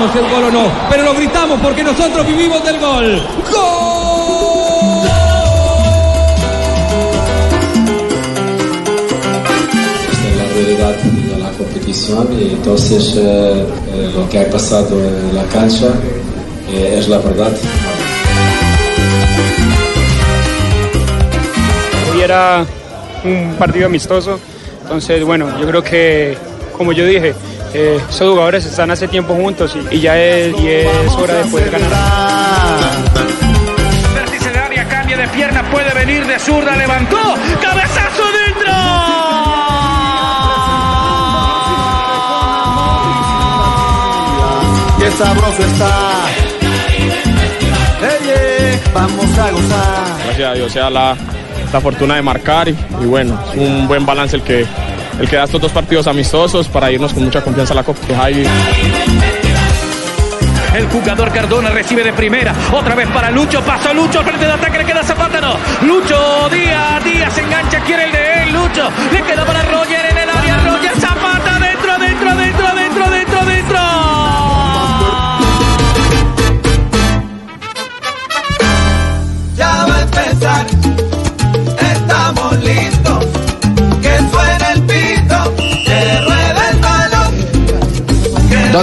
Sabemos si es gol o no, pero lo gritamos porque nosotros vivimos del gol. ¡Gol! Esta es la realidad de la competición y entonces eh, eh, lo que ha pasado en la cancha eh, es la verdad. Hoy era un partido amistoso, entonces bueno, yo creo que como yo dije, eh, esos jugadores están hace tiempo juntos y, y ya es, y es hora de poder ganar. Vértice de área, cambia de pierna, puede venir de zurda, levantó, cabezazo dentro. Qué sabroso está. Vamos a gozar. gracias a Dios, sea la, la fortuna de marcar y, y bueno, es un buen balance el que, el que da estos dos partidos amistosos para irnos con mucha confianza a la Copa. El jugador Cardona recibe de primera, otra vez para Lucho, pasó Lucho al frente de ataque, le queda Zapata, no. Lucho, Díaz, Díaz se engancha, quiere el de él, Lucho, le queda para Roger en el área, Roger, Zapata, dentro, dentro, dentro,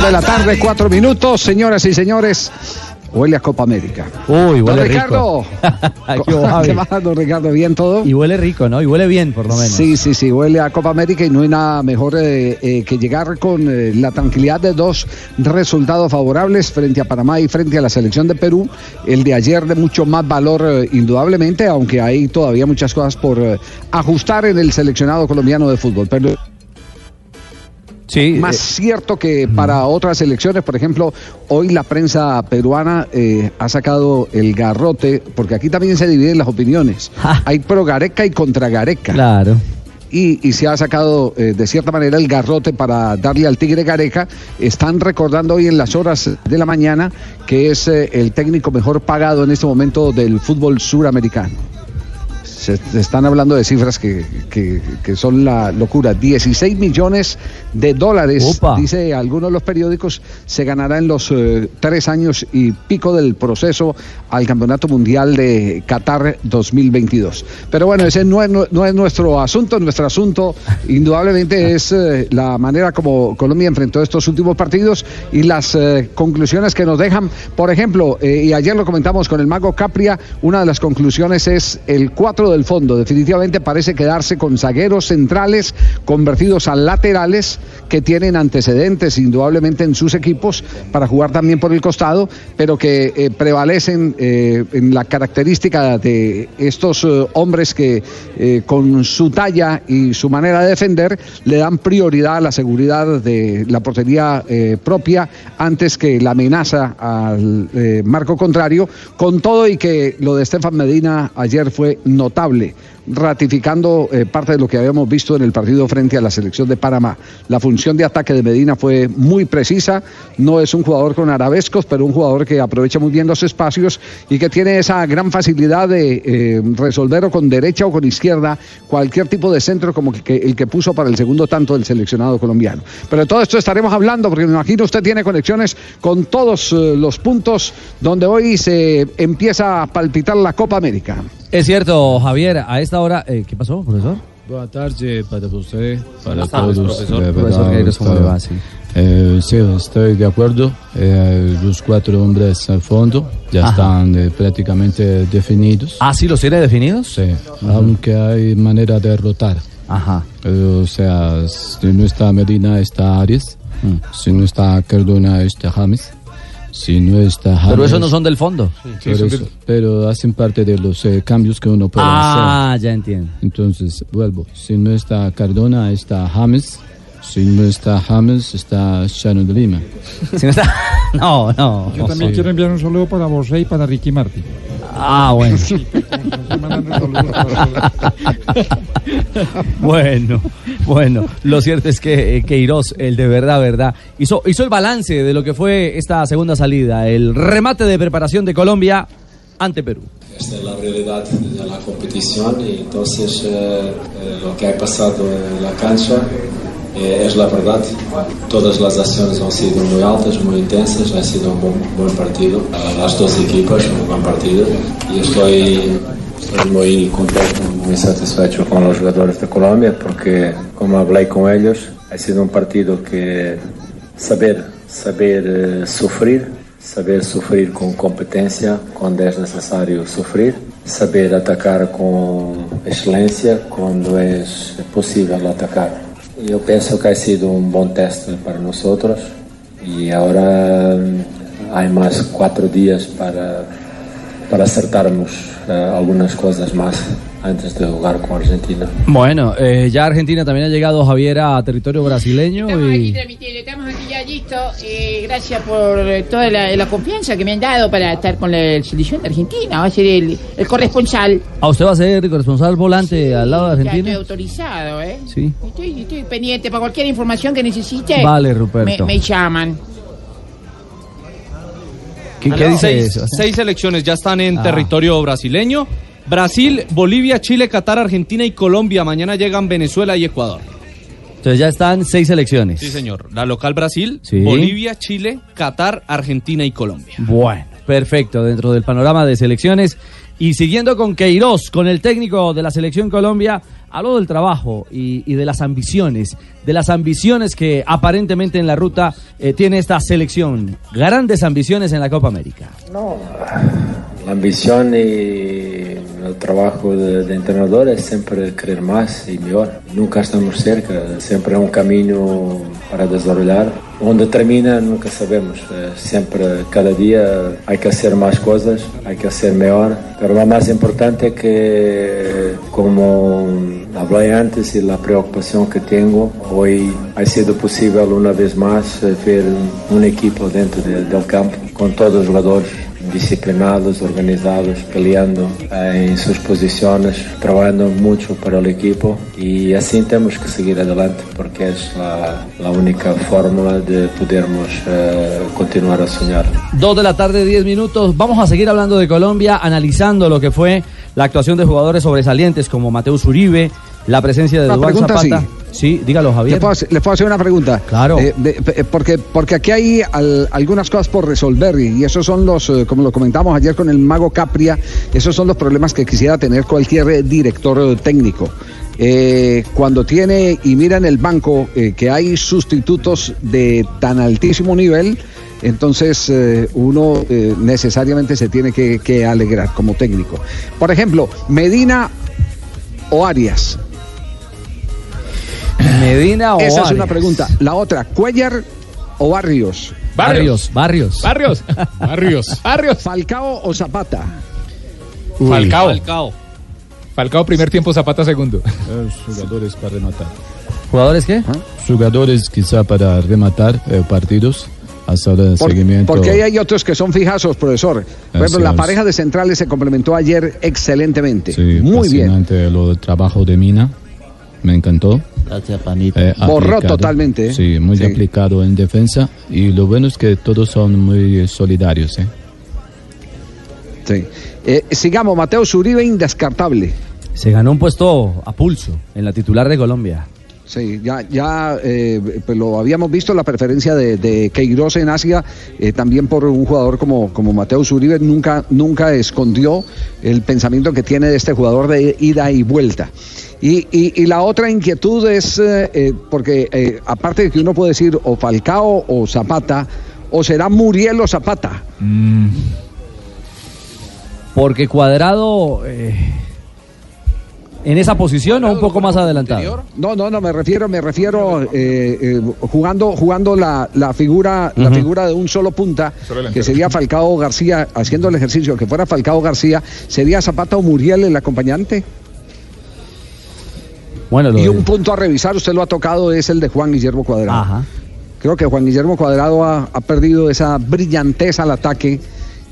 de la tarde, cuatro minutos, señoras y señores. Huele a Copa América. Uy, Don huele Ricardo. rico. ¿Qué hubo, ¿Qué más, don Ricardo? ¿Bien todo? Y huele rico, ¿no? Y huele bien, por lo menos. Sí, sí, sí, huele a Copa América y no hay nada mejor eh, eh, que llegar con eh, la tranquilidad de dos resultados favorables frente a Panamá y frente a la selección de Perú. El de ayer de mucho más valor, indudablemente, aunque hay todavía muchas cosas por ajustar en el seleccionado colombiano de fútbol. Pero Sí, más eh, cierto que para otras elecciones, por ejemplo, hoy la prensa peruana eh, ha sacado el garrote, porque aquí también se dividen las opiniones. Ja. Hay pro Gareca y contra Gareca. claro. Y, y se ha sacado eh, de cierta manera el garrote para darle al Tigre Gareca. Están recordando hoy en las horas de la mañana que es eh, el técnico mejor pagado en este momento del fútbol suramericano. Se, se están hablando de cifras que, que- que son la locura. 16 millones de dólares, Opa. dice algunos de los periódicos, se ganará en los eh, tres años y pico del proceso al Campeonato Mundial de Qatar 2022. Pero bueno, ese no es, no es nuestro asunto. Nuestro asunto, indudablemente, es eh, la manera como Colombia enfrentó estos últimos partidos y las eh, conclusiones que nos dejan. Por ejemplo, y ayer lo comentamos con el mago Capria, una de las conclusiones es el 4 del fondo. Definitivamente parece quedarse con zagueros centrales convertidos a laterales que tienen antecedentes indudablemente en sus equipos para jugar también por el costado, pero que eh, prevalecen eh, en la característica de estos eh, hombres que con su talla y su manera de defender le dan prioridad a la seguridad de la portería propia antes que la amenaza al marco contrario, con todo y que lo de Estefan Medina ayer fue notable ratificando eh, parte de lo que habíamos visto en el partido frente a la selección de Panamá. La función de ataque de Medina fue muy precisa, no es un jugador con arabescos, pero un jugador que aprovecha muy bien los espacios y que tiene esa gran facilidad de eh, resolver o con derecha o con izquierda cualquier tipo de centro como el que puso para el segundo tanto del seleccionado colombiano. Pero de todo esto estaremos hablando porque me imagino usted tiene conexiones con todos eh, los puntos donde hoy se empieza a palpitar la Copa América. Es cierto, Javier, a esta hora. eh, ¿Qué pasó, profesor? Boa tarde para você, para Buenas tardes, todos. profesor. É Profesor ¿cómo le va? Sí. Eh, sí, estoy de acuerdo. Eh, los cuatro hombres al fondo ya Ajá. están eh, prácticamente definidos. ¿Ah, sí los tiene definidos? Sí, aunque hay manera de rotar. Ajá. Eh, o sea, si no está Medina, está Arias. Mm. Si no está Cardona, está James. Si no está James. Pero esos no son del fondo. Pero, eso- pero hacen parte de los eh, cambios que uno puede hacer. Ah, ya entiendo. Entonces, vuelvo. Si no está Cardona, está James. Si no está James, está Chano de Lima. Si no está... No, no. Yo también Sí. quiero enviar un saludo para Bosé y para Ricky Martin. Ah, bueno. Bueno, bueno, lo cierto es que eh, Queiroz, el de verdad, verdad, hizo, hizo el balance de lo que fue esta segunda salida, el remate de preparación de Colombia ante Perú. Esta es la realidad de la competición y entonces eh, eh, lo que ha pasado en la cancha es la verdad. Todas las acciones han sido muy altas, muy intensas, ha sido un buen, buen partido. A Las dos equipas, un buen partido y estoy, estoy muy contento, muy satisfecho con los jugadores de porque como hablé con ellos, ha sido un partido que saber, saber eh, sufrir saber sufrir con competencia cuando es necesario sufrir, saber atacar con excelencia cuando es posible atacar. Yo pienso que ha sido un buen test para nosotros y ahora mm, hay más cuatro días para, para acertarnos eh, algunas cosas más antes de jugar con Argentina. Bueno, eh, ya Argentina también ha llegado Javier a territorio brasileño Estamos aquí y transmitiendo, estamos aquí ya listos. Eh, gracias por eh, toda la, la confianza que me han dado para estar con la selección de Argentina. Va a ser el, el corresponsal. a usted va a ser corresponsal volante al lado de Ya estoy Argentina. autorizado, ¿eh? Sí. Estoy, estoy pendiente para cualquier información que necesite. Vale, Ruperto. Me, me llaman. ¿Qué, qué dice seis, eso? seis selecciones ya están en Ah. territorio brasileño. Brasil, Bolivia, Chile, Qatar, Argentina y Colombia. Mañana llegan Venezuela y Ecuador. Entonces ya están seis selecciones. Sí, señor. La local Brasil, Sí. Bolivia, Chile, Qatar, Argentina y Colombia. Bueno, perfecto, dentro del panorama de selecciones. Y siguiendo con Queiroz, con el técnico de la selección Colombia, habló del trabajo y, y de las ambiciones, de las ambiciones que aparentemente en la ruta eh, tiene esta selección. Grandes ambiciones en la Copa América. No, la ambición y el trabajo de, de entrenador es siempre querer más y mejor. Nunca estamos cerca, siempre es un camino para desarrollar. Donde termina nunca sabemos, Eh, siempre cada día hay que hacer más cosas, hay que hacer mejor, pero lo más importante es que como hablé antes y la preocupación que tengo, hoy ha sido posible una vez más eh, ver un equipo dentro de- del campo con todos los jugadores disciplinados, organizados, peleando eh, en sus posiciones, trabajando mucho para el equipo y así tenemos que seguir adelante porque es la, única fórmula de podermos eh, continuar a soñar. Dos de la tarde, diez minutos. Vamos a seguir hablando de Colombia, analizando lo que fue la actuación de jugadores sobresalientes como Mateus Uribe, la presencia de Duván pregunta, Zapata. sí. Sí, dígalo, Javier. ¿Le puedo, hacer- le puedo hacer una pregunta? Claro. Eh, de- eh, porque, porque aquí hay al- algunas cosas por resolver y, esos son los, eh, como lo comentamos ayer con el mago Capria, esos son los problemas que quisiera tener cualquier director técnico. Eh, cuando tiene y mira en el banco que hay sustitutos de tan altísimo nivel, entonces eh, uno eh, necesariamente se tiene que, que alegrar como técnico. Por ejemplo, Medina o Arias. Medina o Esa es una pregunta. La otra, Cuellar o Barrios. Barrios, Barrios. Barrios. Barrios. Barrios. Falcao o Zapata. Falcao. Falcao. Falcao primer tiempo, Zapata segundo. jugadores para rematar. ¿Jugadores qué? Jugadores quizá para rematar eh, partidos. Hasta ahora Por- seguimiento. porque ahí hay otros que son fijazos, profesor. Por ejemplo, la pareja de centrales se complementó ayer excelentemente. Sí, Muy bien. fascinante el trabajo de Mina. Me encantó. Gracias, Panito. Eh, Borró aplicado. totalmente, ¿eh? Sí, muy Sí. aplicado en defensa. Y lo bueno es que todos son muy eh, solidarios. ¿eh? Sí. Eh, sigamos, Mateo Zuribe, indescartable. Se ganó un puesto a pulso en la titular de Colombia. Sí, ya, ya eh, pues lo habíamos visto, la preferencia de, de Queiroz en Asia, eh, también por un jugador como, como Mateo Zuribe, nunca, nunca escondió el pensamiento que tiene de este jugador de ida y vuelta. Y, y- y la otra inquietud es, eh, eh, porque eh, aparte de que uno puede decir o Falcao o Zapata, o será Muriel o Zapata. Porque Cuadrado eh, en esa posición o un poco más adelantado. No, no, no, me refiero, me refiero eh, eh, jugando, jugando la, la figura, la figura de un solo punta, que sería Falcao García, haciendo el ejercicio, que fuera Falcao García, ¿sería Zapata o Muriel el acompañante? Bueno, y un punto a revisar, usted lo ha tocado, es el de Juan Guillermo Cuadrado. Ajá. Creo que Juan Guillermo Cuadrado ha, ha perdido esa brillanteza al ataque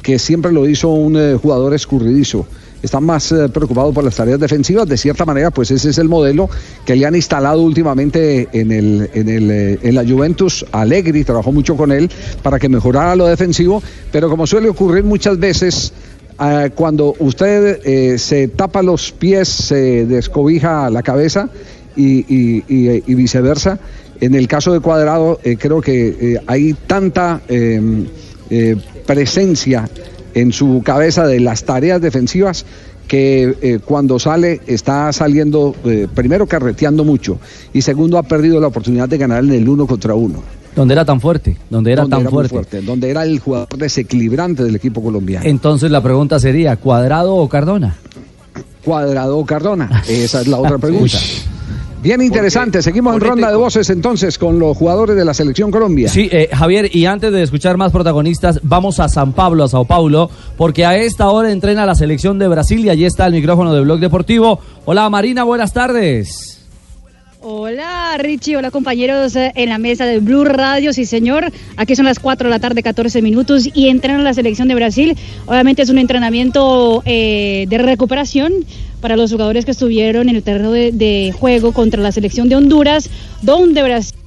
que siempre lo hizo un eh, jugador escurridizo. Está más eh, preocupado por las tareas defensivas. De cierta manera, pues ese es el modelo que le han instalado últimamente en, el, en, el, eh, en la Juventus. Allegri trabajó mucho con él para que mejorara lo defensivo, pero como suele ocurrir muchas veces, eh, cuando usted eh, se tapa los pies, se descobija la cabeza y, viceversa. En el caso de Cuadrado, eh, creo que eh, hay tanta eh, presencia en su cabeza de las tareas defensivas que cuando sale está saliendo, primero carreteando mucho y segundo ha perdido la oportunidad de ganar en el uno contra uno. Donde era tan fuerte, donde era donde tan fuerte, donde era el jugador desequilibrante del equipo colombiano. Entonces la pregunta sería, ¿Cuadrado o Cardona? Cuadrado o Cardona, esa es la otra pregunta. Bien interesante, seguimos en ronda de voces entonces con los jugadores de la selección Colombia. Sí, eh, Javier, y antes de escuchar más protagonistas, vamos a San Pablo, a Sao Paulo, porque a esta hora entrena la selección de Brasil y allí está el micrófono de Blog Deportivo. Hola Marina, buenas tardes. Hola Richie, hola compañeros eh, en la mesa de Blue Radio, sí señor. Aquí son las 4 de la tarde, 14 minutos y entrenan la selección de Brasil. Obviamente es un entrenamiento eh, de recuperación para los jugadores que estuvieron en el terreno de, de juego contra la selección de Honduras, donde Brasil...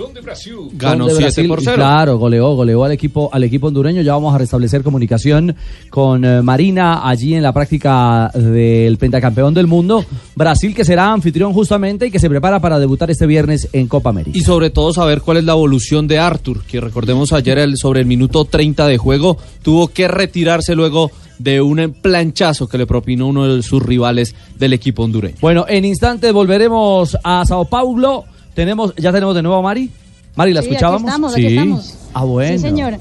¿Dónde Brasil? Ganó Donde 7 por Brasil, 0. Claro, goleó, goleó al equipo, al equipo hondureño. Ya vamos a restablecer comunicación con eh, Marina allí en la práctica del pentacampeón del mundo. Brasil que será anfitrión justamente y que se prepara para debutar este viernes en Copa América. Y sobre todo saber cuál es la evolución de Arthur, que recordemos ayer el- sobre el minuto 30 de juego tuvo que retirarse luego de un planchazo que le propinó uno de sus rivales del equipo hondureño. Bueno, en instantes volveremos a Sao Paulo. Tenemos, ya tenemos de nuevo a Mari. Mari, ¿la Sí, aquí escuchábamos? estamos, aquí estamos. Ah, bueno. Sí señor.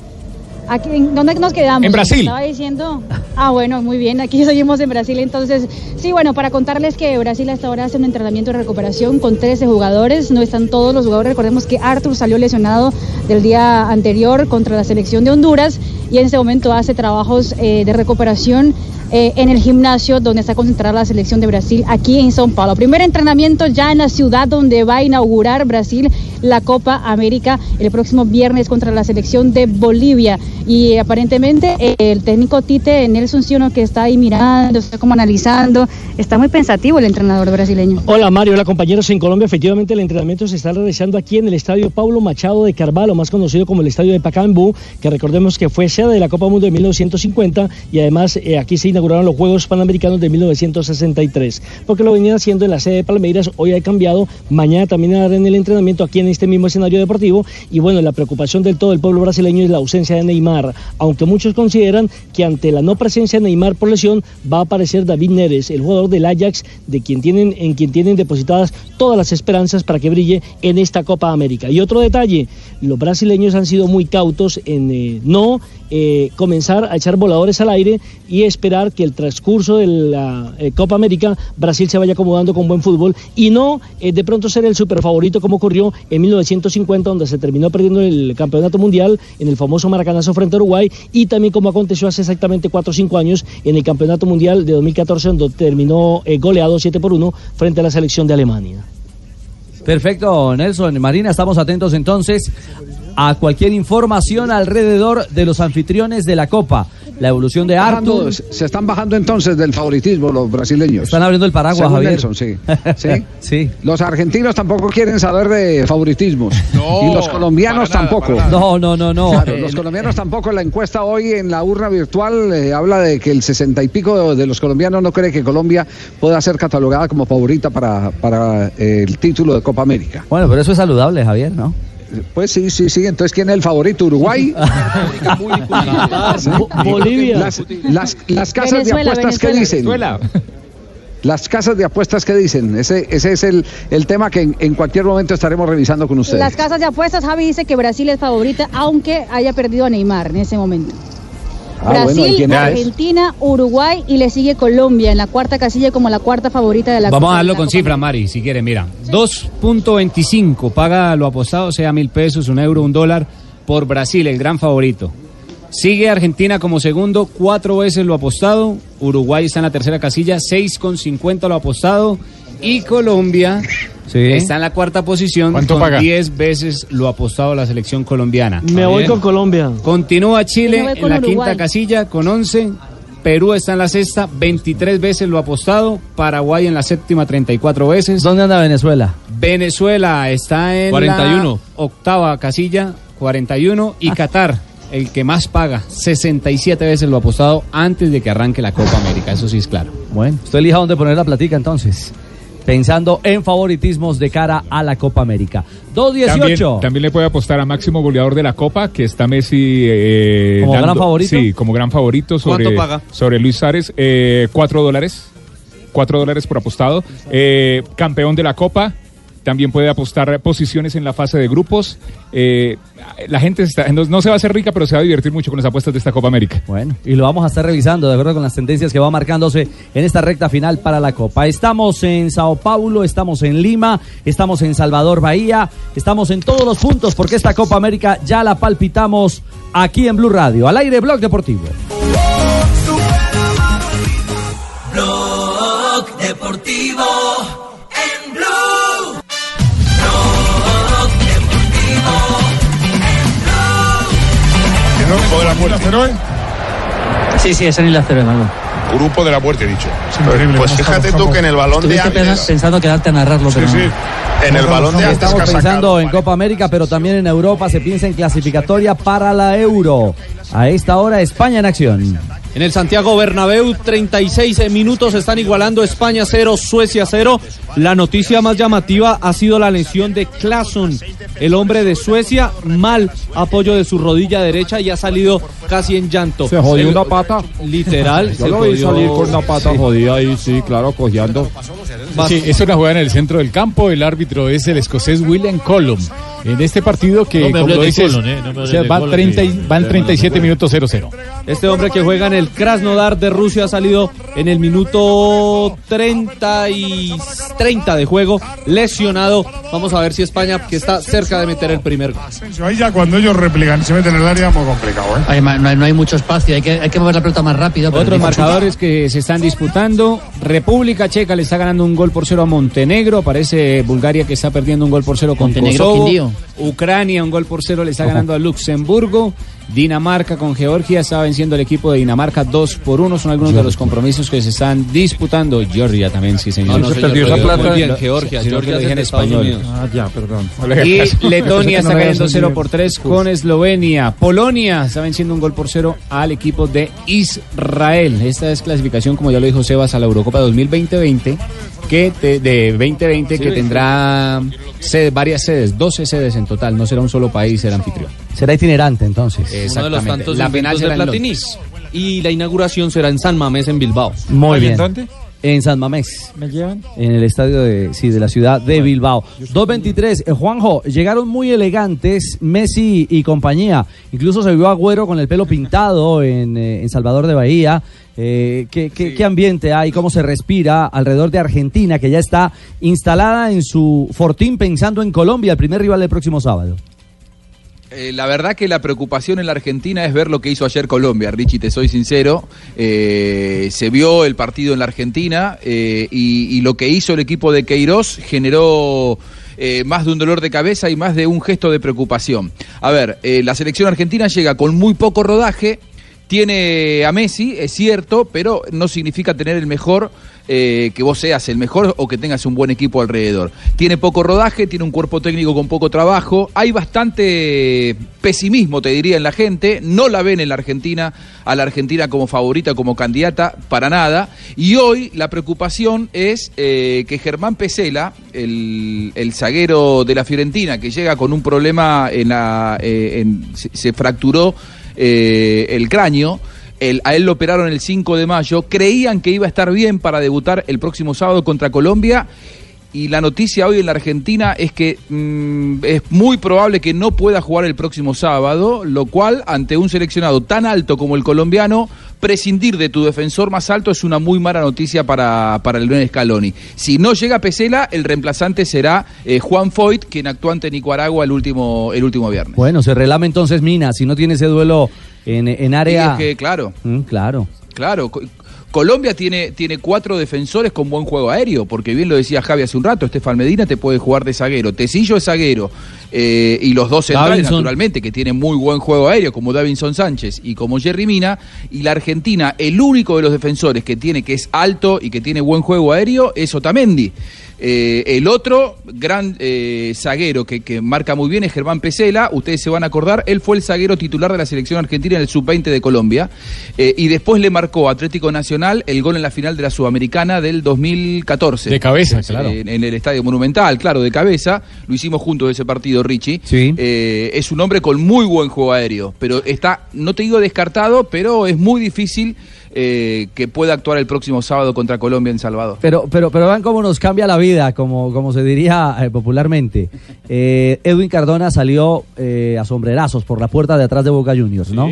Aquí, ¿en ¿Dónde nos quedamos? En Brasil. Estaba diciendo. Ah, bueno, muy bien. Aquí seguimos en Brasil. Entonces, sí, bueno, para contarles que Brasil hasta ahora hace un entrenamiento de recuperación con 13 jugadores. No están todos los jugadores. Recordemos que Arthur salió lesionado del día anterior contra la selección de Honduras y en este momento hace trabajos eh, de recuperación eh, en el gimnasio donde está concentrada la selección de Brasil aquí en São Paulo. Primer entrenamiento ya en la ciudad donde va a inaugurar Brasil la Copa América el próximo viernes contra la selección de Bolivia. Y eh, aparentemente el técnico Tite Nelson Siono que está ahí mirando, está como analizando, está muy pensativo el entrenador brasileño. Hola Mario, hola compañeros en Colombia. Efectivamente el entrenamiento se está realizando aquí en el estadio Paulo Machado de Carvalho, más conocido como el estadio de Pacaembu, que recordemos que fue sede de la Copa Mundo de 1950 y además eh, aquí se inauguraron los Juegos Panamericanos de 1963. Porque lo venían haciendo en la sede de Palmeiras, hoy ha cambiado, mañana también harán el entrenamiento aquí en este mismo escenario deportivo y bueno, la preocupación del todo el pueblo brasileño es la ausencia de Neymar, aunque muchos consideran que ante la no presencia de Neymar por lesión va a aparecer David Neres, el jugador del Ajax, de quien tienen, en quien tienen depositadas todas las esperanzas para que brille en esta Copa América. Y otro detalle, los brasileños han sido muy cautos en eh, no eh, comenzar a echar voladores al aire y esperar que el transcurso de la eh, Copa América Brasil se vaya acomodando con buen fútbol y no de pronto ser el super favorito como ocurrió en 1950 donde se terminó perdiendo el campeonato mundial en el famoso Maracanazo frente a Uruguay y también como aconteció hace exactamente 4 o 5 años en el campeonato mundial de 2014 donde terminó eh, goleado 7 por 1 frente a la selección de Alemania. Perfecto, Nelson. Marina, estamos atentos entonces a cualquier información alrededor de los anfitriones de la Copa. La evolución de Bajando- Arthur. se están bajando entonces del favoritismo los brasileños. Están abriendo el paraguas, Según Javier. Nelson, sí. ¿Sí? sí. Los argentinos tampoco quieren saber de favoritismos. y los colombianos nada, tampoco. No, no, no, no. Claro, Eh, los colombianos tampoco. La encuesta hoy en la urna virtual eh, habla de que el sesenta y pico de los colombianos no cree que Colombia pueda ser catalogada como favorita para, para eh, el título de Copa América. Bueno, pero eso es saludable, Javier, ¿no? Pues sí, sí, sí. Entonces, ¿quién es el favorito? ¿Uruguay? Bolivia. Las, las- las casas Venezuela, de apuestas que Venezuela. dicen. Las casas de apuestas que dicen. Ese, ese es el, el tema que en, en cualquier momento estaremos revisando con ustedes. Las casas de apuestas, Javi dice que Brasil es favorita, aunque haya perdido a Neymar en ese momento. Ah, bueno, ¿y Brasil, es? Argentina, Uruguay y le sigue Colombia en la cuarta casilla como la cuarta favorita de la Vamos Copa- a darlo con Copa cifra, Mari, si quiere, mira. 2.25 paga lo apostado, sea mil pesos, un euro, un dólar, por Brasil, el gran favorito. Sigue Argentina como segundo, cuatro veces lo apostado. Uruguay está en la tercera casilla, 6,50 lo apostado. Y Colombia Sí. está en la cuarta posición ¿Cuánto con paga? 10 veces lo apostado a la selección colombiana. Me voy con Colombia. Continúa Chile en la Uruguay. quinta casilla con 11. Perú está en la sexta, 23 veces lo apostado. Paraguay en la séptima, 34 veces. ¿Dónde anda Venezuela? Venezuela está en 41. la octava casilla, 41. Y Qatar, el que más paga, 67 veces lo apostado antes de que arranque la Copa América. Eso sí es claro. Bueno, usted elija dónde poner la platica entonces. Pensando en favoritismos de cara a la Copa América. 2.18. También, también le puede apostar a máximo goleador de la Copa, que está Messi. eh, ¿Como gran favorito? Sí, como gran favorito sobre, ¿Cuánto paga? sobre Luis Suárez. Eh, cuatro dólares. Cuatro dólares por apostado. Eh, campeón de la Copa. También puede apostar posiciones en la fase de grupos. Eh, la gente está- no, no se va a hacer rica, pero se va a divertir mucho con las apuestas de esta Copa América. Bueno, y lo vamos a estar revisando de acuerdo con las tendencias que va marcándose en esta recta final para la Copa. Estamos en Sao Paulo, estamos en Lima, estamos en Salvador Bahía, estamos en todos los puntos porque esta Copa América ya la palpitamos aquí en Blue Radio. Al aire, Blog Deportivo. Blog Deportivo Grupo de la muerte. Sí, sí, es en Isla Cero, hermano. Grupo de la muerte, he dicho. Pues fíjate tú que en el balón de antes. pensando quedarte a narrarlo, pero no. En el balón de antes Estamos pensando en Copa América, pero también en Europa se piensa en clasificatoria para la Euro. A esta hora, España en acción. En el Santiago Bernabéu, 36 minutos están igualando España 0, Suecia 0. La noticia más llamativa ha sido la lesión de Clason, el hombre de Suecia, mal apoyo de su rodilla derecha y ha salido casi en llanto. Se jodió El- una pata. Literal. Yo se lo vi salir con una pata Sí. jodida ahí, sí, claro, cojeando. Sí, es una jugada en el centro del campo. El árbitro es el escocés William Colum. En este partido que, No como lo dices, eh, no o sea, van, Colum, 30 y- que- van que- 37 minutos 0-0. Este hombre que juega en el Krasnodar de Rusia ha salido en el minuto 30 y 30 de juego, lesionado. Vamos a ver si España, que está cerca de meter el primer gol. Ahí ya cuando ellos replican y se meten en el área, muy complicado, ¿eh? No, hay, no hay mucho espacio, hay que, hay que mover la pelota más rápido. Otros marcadores que se están disputando. República Checa le está ganando un gol por cero a Montenegro. Aparece Bulgaria que está perdiendo un gol por cero con Montenegro, Kosovo. Quindío. Ucrania un gol por cero le está ganando a Luxemburgo. Dinamarca con Georgia está venciendo el equipo de Dinamarca 2 por 1. Son algunos de los compromisos que se están disputando. Georgia también, sí, señor. No, no, Se señor, perdió esa muy plata. bien, Georgia. que Georgia lo es dije en español. Ah, ya, perdón. Y Letonia está cayendo 0 por 3 con Eslovenia. Polonia está venciendo un gol por 0 al equipo de Israel. Esta es clasificación, como ya lo dijo Sebas, a la Eurocopa 2020 que te- de 2020 Sí, que 20. tendrá sede- varias sedes, 12 sedes en total. No será un solo país el anfitrión. Será itinerante entonces. Uno de los Exactamente. tantos La final será de en. Y la inauguración será en San Mamés, en Bilbao. Muy bien. En San Mamés. ¿Me llevan? En el estadio de, sí, de la ciudad de Bilbao. 2.23. Eh, Juanjo, llegaron muy elegantes Messi y compañía. Incluso se vio Agüero con el pelo pintado en, eh, en Salvador de Bahía. Eh, ¿qué, qué, qué ambiente hay? ¿Cómo se respira alrededor de Argentina, que ya está instalada en su fortín pensando en Colombia, el primer rival del próximo sábado? Eh, la verdad que la preocupación en la Argentina es ver lo que hizo ayer Colombia, Richie, te soy sincero. Eh, se vio el partido en la Argentina eh, y, y lo que hizo el equipo de Queiroz generó más de un dolor de cabeza y más de un gesto de preocupación. A ver, la selección argentina llega con muy poco rodaje, tiene a Messi, es cierto, pero no significa tener el mejor, eh, que vos seas el mejor o que tengas un buen equipo alrededor. Tiene poco rodaje, tiene un cuerpo técnico con poco trabajo, hay bastante pesimismo, te diría, en la gente, no la ven en la Argentina, a la Argentina como favorita, como candidata, para nada. Y hoy la preocupación es eh, que Germán Pesela, el, el zaguero de la Fiorentina, que llega con un problema en la... eh, se- fracturó el cráneo. El- a él lo operaron el 5 de mayo. Creían que iba a estar bien para debutar el próximo sábado contra Colombia. Y la noticia hoy en la Argentina es que mm, es muy probable que no pueda jugar el próximo sábado, lo cual ante un seleccionado tan alto como el colombiano, prescindir de tu defensor más alto es una muy mala noticia para, para el León Scaloni. Si no llega Pesela, el reemplazante será eh, Juan Foyt, quien actuó ante Nicaragua el último, el último viernes. Bueno, se relame entonces Mina, si no tiene ese duelo en, en área... Y es que, claro. Mm, claro. Claro, co- Colombia tiene, tiene cuatro defensores con buen juego aéreo, porque bien lo decía Javi hace un rato, Estefan Medina te puede jugar de zaguero, Tecillo es zaguero, eh, y los dos centrales, Davinson. naturalmente, que tienen muy buen juego aéreo, como Davinson Sánchez y como Jerry Mina, y la Argentina, el único de los defensores que tiene, que es alto y que tiene buen juego aéreo, es Otamendi. Eh, el otro gran eh, zaguero que, que marca muy bien es Germán Pesela. Ustedes se van a acordar, él fue el zaguero titular de la selección argentina en el sub-20 de Colombia. Eh, y después le marcó a Atlético Nacional el gol en la final de la Sudamericana del 2014. De cabeza, claro. En, en el Estadio Monumental, claro, de cabeza. Lo hicimos juntos ese partido, Richie. Eh, es un hombre con muy buen juego aéreo. Pero está, no te digo descartado, pero es muy difícil eh, que pueda actuar el próximo sábado contra Colombia en Salvador. Pero, pero, pero vean cómo nos cambia la vida, como, como se diría eh, popularmente. Eh, Edwin Cardona salió eh, a sombrerazos por la puerta de atrás de Boca Juniors, ¿no?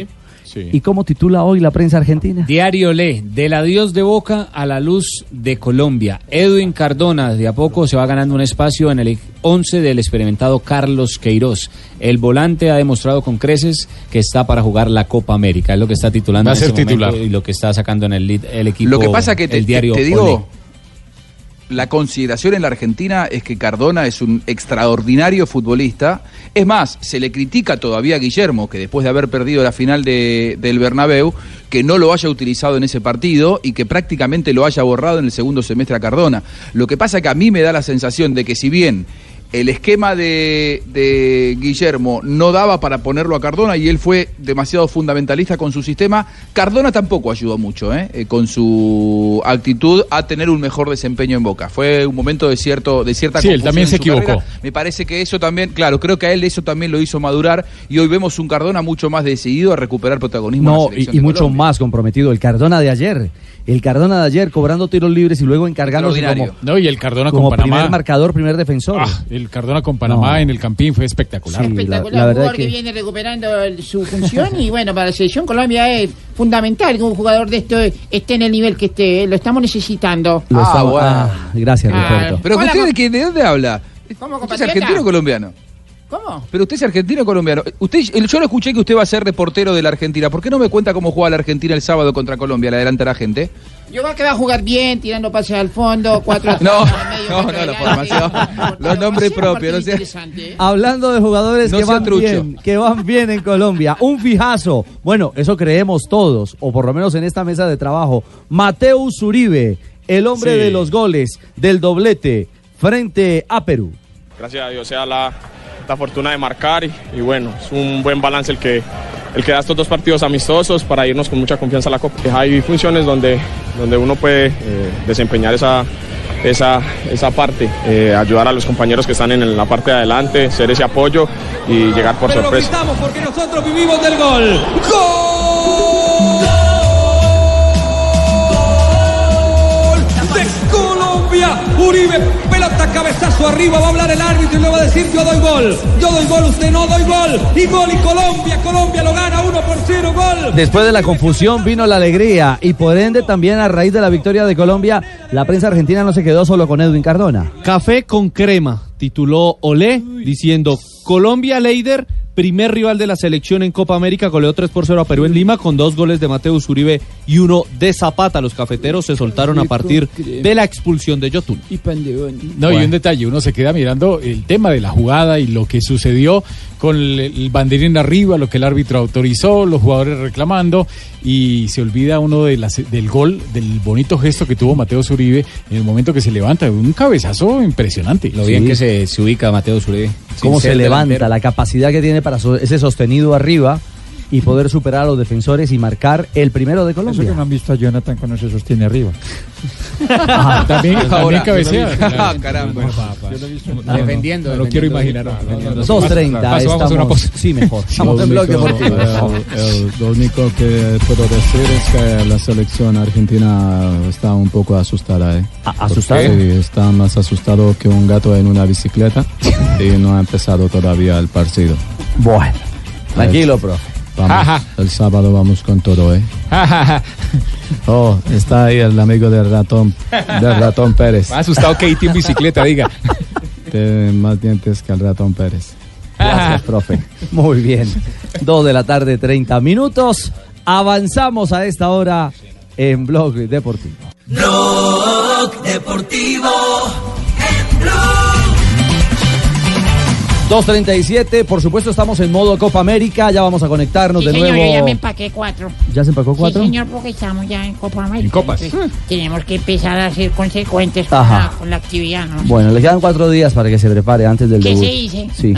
¿Y cómo titula hoy la prensa argentina? Diario Le, del adiós de Boca a la luz de Colombia. Edwin Cardona de a poco se va ganando un espacio en el 11 del experimentado Carlos Queiroz. El volante ha demostrado con creces que está para jugar la Copa América. Es lo que está titulando Va a en ser este titular. y lo que está sacando en el, el equipo. Lo que pasa que te, el diario te- te digo, Olé. La consideración en la Argentina es que Cardona es un extraordinario futbolista. Es más, se le critica todavía a Guillermo, que después de haber perdido la final de- del Bernabéu, que no lo haya utilizado en ese partido y que prácticamente lo haya borrado en el segundo semestre a Cardona. Lo que pasa que a mí me da la sensación de que si bien el esquema de, de Guillermo no daba para ponerlo a Cardona y él fue demasiado fundamentalista con su sistema. Cardona tampoco ayudó mucho ¿eh? Eh, con su actitud a tener un mejor desempeño en Boca. Fue un momento de cierto de cierta Sí, él también se equivocó. carrera. Me parece que eso también, claro, creo que a él eso también lo hizo madurar y hoy vemos un Cardona mucho más decidido a recuperar protagonismo. en la No, y, mucho Colombia. más comprometido. El Cardona de ayer. El Cardona de ayer cobrando tiros libres y luego encargándose como. No, y el Cardona como con Panamá. primer marcador, primer defensor. Ah, el Cardona con Panamá No. en el Campín fue espectacular. Sí, Espectacular, la verdad jugador que... que- viene recuperando el- su función y bueno, para la selección Colombia es fundamental que un jugador de esto esté en el nivel que esté, lo estamos necesitando. Lo Ah, bueno. ah, gracias, Ah, Roberto. Pero usted, ¿de, qué- de dónde habla? ¿Cómo, ¿Usted es argentino o colombiano? ¿Cómo? Pero usted es argentino o colombiano. Usted, yo lo escuché que usted va a ser reportero de la Argentina. ¿Por qué no me cuenta cómo juega la Argentina el sábado contra Colombia? La delantera gente. Yo creo que va a jugar bien, tirando pases al fondo, cuatro atrás, No, medio, no, no, la formación. Los nombres propios. No sé. Interesante, ¿eh? Hablando de jugadores No que van trucho. bien, que van bien en Colombia, un fijazo. Bueno, eso creemos todos, o por lo menos en esta mesa de trabajo. Mateus Uribe, el hombre Sí. de los goles del doblete frente a Perú. Gracias a Dios sea la, la fortuna de marcar y, y bueno, es un buen balance el que, el que da estos dos partidos amistosos para irnos con mucha confianza a la Copa. Hay funciones donde, donde uno puede eh, desempeñar esa, esa, esa parte, eh, ayudar a los compañeros que están en la parte de adelante, ser ese apoyo y llegar por Pero lo sorpresa. gritamos porque nosotros vivimos del gol. ¡Gol! De Colombia. Uribe, pelota, cabezazo arriba. Va a hablar el árbitro y le va a decir: Yo doy gol. Yo doy gol, usted no doy gol. Y gol y Colombia. Colombia lo gana 1 por 0. Gol. Después de la confusión vino la alegría y por ende también a raíz de la victoria de Colombia, la prensa argentina no se quedó solo con Edwin Cardona. Café con crema, tituló Olé, diciendo Colombia Leider, primer rival de la selección en Copa América, goleó 3 por 0 a Perú en Lima con dos goles de Mateus Uribe y uno de Zapata. Los cafeteros se soltaron a partir de la expulsión de Yotun. No, y un detalle, uno se queda mirando el tema de la jugada y lo que sucedió con el, el banderín arriba, lo que el árbitro autorizó, los jugadores reclamando, y se olvida uno de las- del gol, del bonito gesto que tuvo Mateo Zuribe en el momento que se levanta, un cabezazo impresionante. Lo bien que se, se ubica Mateo Zuribe. Cómo se levanta, la capacidad que tiene para so- ese sostenido arriba y poder superar a los defensores y marcar el primero de Eso que Colombia. no han visto a Jonathan cuando se sostiene arriba. Ah, también, también Ahora, cabecea. yo lo vi. Ah, caramba. Defendiendo, No, lo quiero defendiendo. imaginar. no, no, no. 2.30, Paso, vamos a una estamos- pausa. sí, mejor. Estamos Lo en único, Deportivo. lo único que puedo decir es que la selección argentina está un poco asustada. ¿eh? ¿Asustada? Sí, está más asustado que un gato en una bicicleta y no ha empezado todavía el partido. Bueno, tranquilo, profe. Vamos, el sábado vamos con todo, ¿eh? Oh, está ahí el amigo del ratón, del ratón Pérez. Me ha asustado Katie en bicicleta, diga. Tiene más dientes que el ratón Pérez. Gracias, profe. Muy bien. Dos de la tarde, 30 minutos. Avanzamos a esta hora en Blog Deportivo. Blog Deportivo en Blue. 2.37, por supuesto estamos en modo Copa América, ya vamos a conectarnos Sí, de señor, nuevo. yo ya me empaqué cuatro. ¿Ya se empacó cuatro? Sí, señor, porque estamos ya en Copa América. En copas. Entonces, Tenemos que empezar a ser consecuentes con la, con la actividad, ¿no? Bueno, le quedan cuatro días para que se prepare antes del ¿Qué debut. se dice? Sí.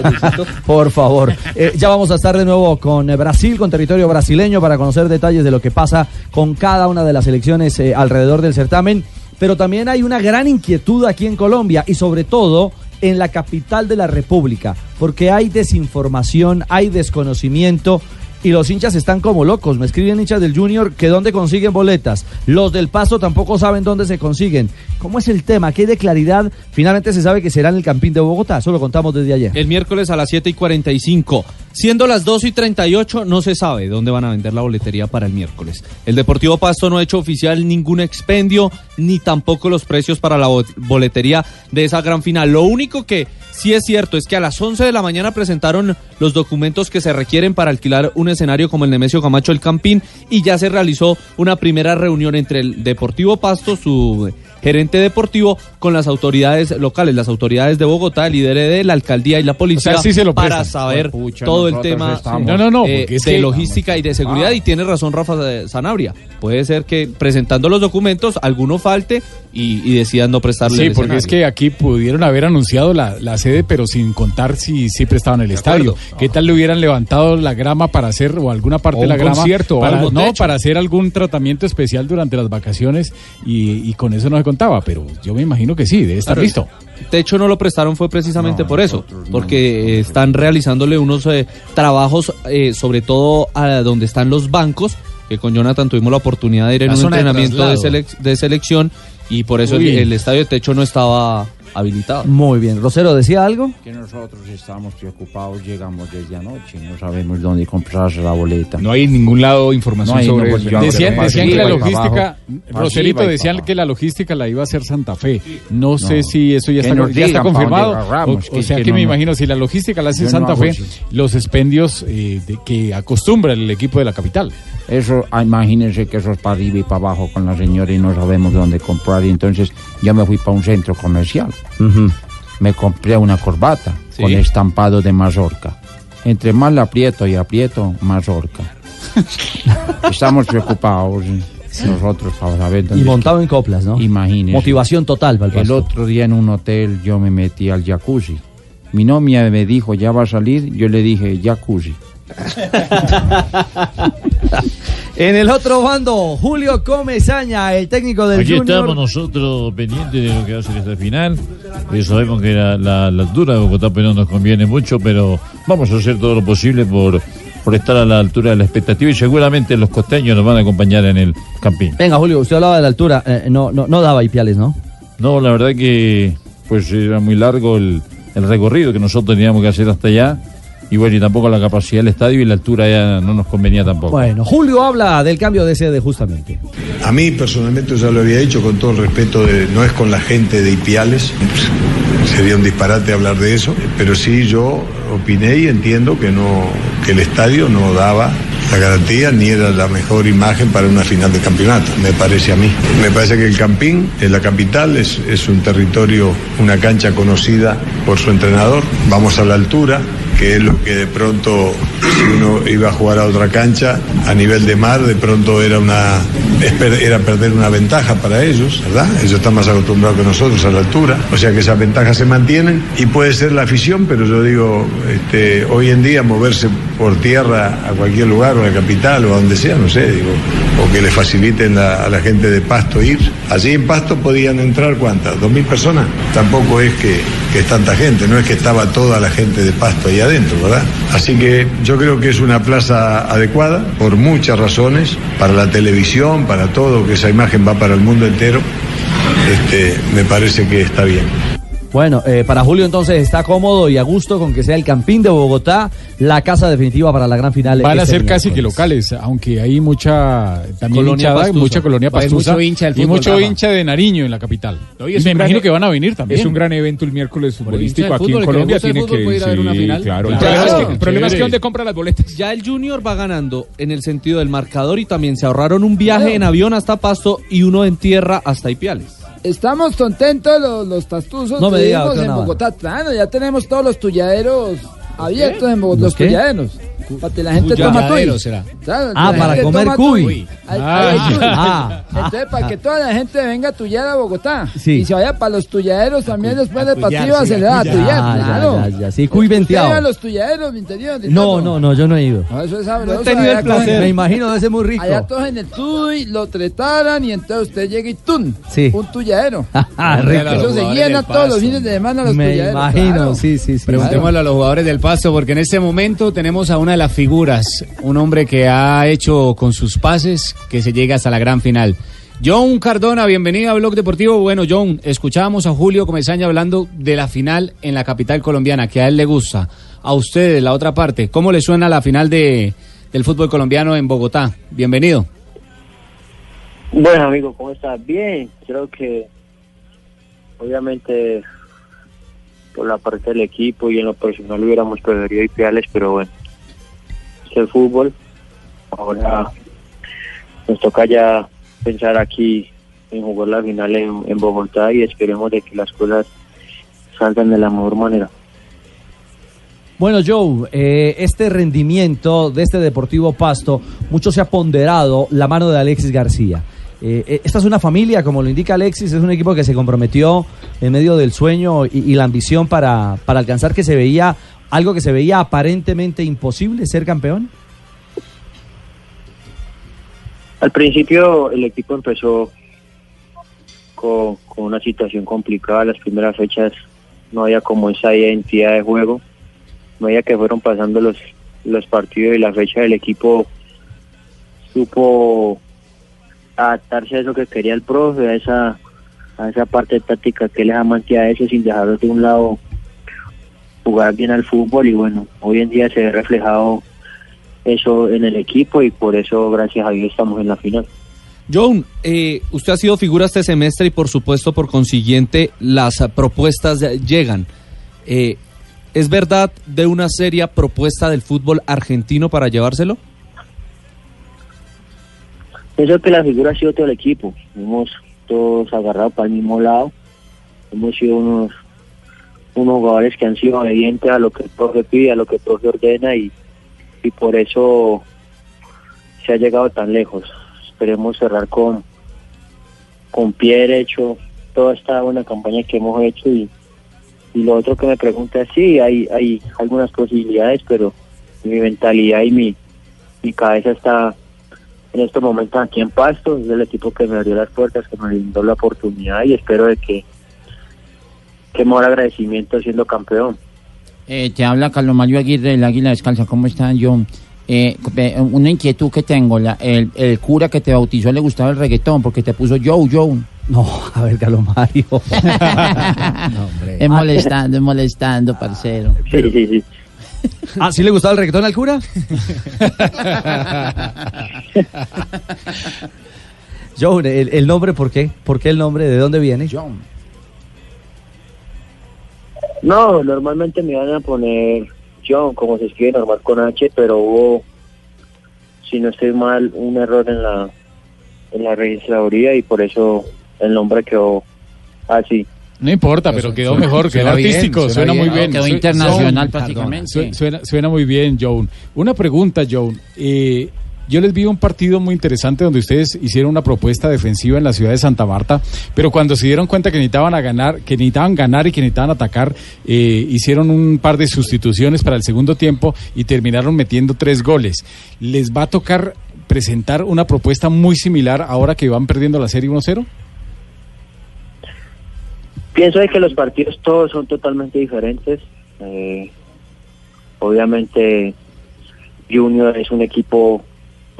Por favor. Eh, ya vamos a estar de nuevo con eh, Brasil, con territorio brasileño, para conocer detalles de lo que pasa con cada una de las elecciones eh, alrededor del certamen. Pero también hay una gran inquietud aquí en Colombia y sobre todo en la capital de la República, porque hay desinformación, hay desconocimiento. Y los hinchas están como locos. Me escriben hinchas del Junior que dónde consiguen boletas. Los del Pasto tampoco saben dónde se consiguen. ¿Cómo es el tema? ¿Qué de claridad? Finalmente se sabe que será en el Campín de Bogotá. Eso lo contamos desde ayer. El miércoles a las 7 y 45. Siendo las 2 y 38, no se sabe dónde van a vender la boletería para el miércoles. El Deportivo Pasto no ha hecho oficial ningún expendio, ni tampoco los precios para la bo- boletería de esa gran final. Lo único que sí es cierto es que a las 11 de la mañana presentaron los documentos que se requieren para alquilar un escenario como el Nemesio Camacho El Campín y ya se realizó una primera reunión entre el Deportivo Pasto, su gerente deportivo, con las autoridades locales, las autoridades de Bogotá, el IDRD, la alcaldía y la policía O sea, sí se lo para saber todo el tema estamos- No, no, no, eh, porque es de que- logística y de seguridad. Ah. Y tiene razón Rafa Sanabria. Puede ser que presentando los documentos alguno falte y, y decidan no prestarle Sí, el porque es que aquí pudieron haber anunciado la, la sede, pero sin contar si, si prestaban el estadio. acuerdo. ¿Qué tal le hubieran levantado la grama para hacer, o alguna parte O de la un grama? concierto para, algo No, techo. para hacer algún tratamiento especial durante las vacaciones y, y con eso no se contaba, pero yo me imagino que sí, debe estar Claro, listo. Techo no lo prestaron fue precisamente por eso, porque eh, están realizándole unos eh, trabajos, eh, sobre todo a donde están los bancos, que con Jonathan tuvimos la oportunidad de ir en La un de entrenamiento de, selec- de selección y por eso el, estadio de Techo no estaba habilitado. Muy bien. Rosero, ¿decía algo? Que nosotros estamos preocupados, llegamos desde anoche, no sabemos dónde comprar la boleta. No hay en ningún lado información No hay, sobre no, eso. yo- Decían, decían que la logística, abajo. Roserito, decían que la logística la iba a hacer Santa Fe. No, sé No. si eso ya está, ya confirmado. agarramos, o, sea que que, no, me no. imagino, si la logística la hace Yo no Santa Fe, eso. los expendios eh, de- que acostumbra el equipo de la capital. Eso, ah, imagínense que eso es para arriba y para abajo con la señora y no sabemos dónde comprar. Y entonces yo me fui para un centro comercial. Me compré una corbata Sí. con estampado de mazorca. Entre más la aprieto y aprieto, mazorca. Estamos preocupados eh, nosotros para saber dónde Y montado en coplas, ¿no? Imagínese. Motivación total el otro día en un hotel yo me metí al jacuzzi. Mi novia me dijo, ¿ya va a salir? Yo le dije, jacuzzi. En el otro bando, Julio Comesaña, el técnico del Aquí Junior. estamos nosotros pendientes de lo que va a ser esta final. Eh, sabemos que la, la, la altura de Bogotá pero no nos conviene mucho, pero vamos a hacer todo lo posible por, por estar a la altura de la expectativa y seguramente los costeños nos van a acompañar en el campín. Venga, Julio, usted hablaba de la altura. eh, no, no, no daba Ipiales, ¿no? No, la verdad que pues era muy largo el, el recorrido que nosotros teníamos que hacer hasta allá. Y bueno, y tampoco la capacidad del estadio y la altura ya no nos convenía tampoco. Bueno, Julio habla del cambio de sede justamente. A mí personalmente ya lo había dicho con todo el respeto, de, no es con la gente de Ipiales, sería un disparate hablar de eso, pero sí yo opiné y entiendo que no que el estadio no daba la garantía ni era la mejor imagen para una final de campeonato, me parece a mí. Me parece que el Campín, en la capital, es, es un territorio, una cancha conocida por su entrenador, vamos a la altura, que es lo que de pronto, si uno iba a jugar a otra cancha, a nivel de mar, de pronto era una era perder una ventaja para ellos, ¿verdad? Ellos están más acostumbrados que nosotros a la altura, o sea que esas ventajas se mantienen y puede ser la afición, pero yo digo, este, hoy en día moverse por tierra a cualquier lugar a la capital o a donde sea, no sé, digo, o que le faciliten a la gente de Pasto ir. Allí en Pasto podían entrar cuántas, dos mil personas. Tampoco es que, que es tanta gente, no es que estaba toda la gente de Pasto ahí adentro, ¿verdad? Así que yo creo que es una plaza adecuada por muchas razones, para la televisión, para todo, que esa imagen va para el mundo entero. Este, me parece que está bien. Bueno, eh, para Julio entonces está cómodo y a gusto con que sea el Campín de Bogotá la casa definitiva para la gran final. Van a este ser casi que locales, aunque hay mucha también Colonia hinchada, pastusa. mucha colonia pastusa mucho hincha del y mucho hincha de Nariño en la capital. No, y y es me gran- imagino que van a venir también. Es un gran evento el miércoles futbolístico aquí fútbol, en Colombia. Tiene que ir a ver una sí, final. Claro. El Claro. problema es que- el problema es que Chévere. dónde compra las boletas. Ya el Junior va ganando en el sentido del marcador y también se ahorraron un viaje en avión hasta Pasto y uno en tierra hasta Ipiales. Estamos contentos los, los tastuzos No me que diga, vivimos doctor en. Bogotá. Claro, ya tenemos todos los tuyaderos abiertos en Bogotá. ¿Los Los tuyaderos. Para que la gente toma será. Claro, Ah, la para comer cuy. Ah, ah, Entonces, para que toda la gente venga a tuyar a Bogotá. Sí. Y se vaya para los tuyaderos también después del partido sí, se le da a. Ah, ya, claro. ya, ya, sí, cuy venteado. a los tuyaderos, mi interior. No, no, no, yo no he ido. No, eso es sabroso. No he tenido el allá placer. cogen- Me imagino, debe ser muy rico. Allá todos en el tuy, lo tretaran y entonces usted llega y ¡tun! Sí. Un tuyadero. Ah, rico. Eso se llena todos los fines de semana los Me tuyaderos. imagino, sí, sí, sí. Preguntémosle a los jugadores del Pasto, porque en este momento tenemos a una de las figuras, un hombre que ha hecho con sus pases que se llega hasta la gran final. John Cardona, bienvenido a Blog Deportivo. Bueno, John, escuchábamos a Julio Comesaña hablando de la final en la capital colombiana, que a él le gusta. A ustedes, la otra parte, ¿cómo le suena la final de, del fútbol colombiano en Bogotá? Bienvenido. Bueno, amigo, ¿cómo estás? Bien, creo que obviamente por la parte del equipo y en lo personal hubiéramos preferido ideales, pero bueno, el fútbol. Ahora nos toca ya pensar aquí en jugar la final en, Bogotá y esperemos de que las cosas salgan de la mejor manera. Bueno, Joe, eh, este rendimiento de este Deportivo Pasto, mucho se ha ponderado la mano de Alexis García. Eh, eh, esta es una familia, como lo indica Alexis, es un equipo que se comprometió en medio del sueño y, y la ambición para, para alcanzar que se veía algo que se veía aparentemente imposible, ser campeón. Al principio el equipo empezó con, una situación complicada. Las primeras fechas no había como esa identidad de juego. No había que fueron pasando los, los partidos y la fecha del equipo supo adaptarse a eso que quería el profe, a esa, a esa parte táctica que les amante a eso sin dejarlo de un lado jugar bien al fútbol y bueno, hoy en día se ve reflejado eso en el equipo y por eso gracias a Dios estamos en la final. John, eh, usted ha sido figura este semestre y por supuesto, por consiguiente, las propuestas llegan. Eh, ¿Es verdad de una seria propuesta del fútbol argentino para llevárselo? Pienso que la figura ha sido todo el equipo. Hemos todos agarrado para el mismo lado. Hemos sido unos, unos jugadores que han sido obedientes a lo que el profe pide, a lo que el profe ordena y, y por eso se ha llegado tan lejos. Esperemos cerrar con, con pie derecho toda esta buena campaña que hemos hecho y, y lo otro que me pregunta es sí, hay, hay algunas posibilidades, pero mi mentalidad y mi, mi cabeza está en estos momentos aquí en Pasto, es el equipo que me abrió las puertas, que me brindó la oportunidad y espero de que que mejor agradecimiento siendo campeón. Eh, te habla Carlos Mario Aguirre del Águila Descalza. ¿Cómo estás, John? Eh, una inquietud que tengo. La, el, el cura que te bautizó le gustaba el reggaetón porque te puso Joe, Joe. No, a ver, Carlos Mario. Es molestando, es molestando, parcero. Sí, sí, sí. ¿Ah, sí le gustaba el reggaetón al cura? John, el, el nombre, ¿por qué? ¿Por qué el nombre? ¿De dónde viene? John. No, normalmente me van a poner John, como se escribe normal con H, pero hubo, si no estoy mal, un error en la en la registraduría y por eso el nombre quedó así. No importa, pero quedó suena- mejor, quedó suena bien, artístico, suena suena, muy bien. bien. Quedó internacional John, prácticamente. Suena, suena muy bien, Joan. Una pregunta, Joan. Eh, yo les vi un partido muy interesante donde ustedes hicieron una propuesta defensiva en la ciudad de Santa Marta, pero cuando se dieron cuenta que necesitaban a ganar, que necesitaban ganar y que necesitaban atacar, eh, hicieron un par de sustituciones para el segundo tiempo y terminaron metiendo tres goles. ¿Les va a tocar presentar una propuesta muy similar ahora que van perdiendo la serie 1-0? Pienso de que los partidos todos son totalmente diferentes. Eh, obviamente Junior es un equipo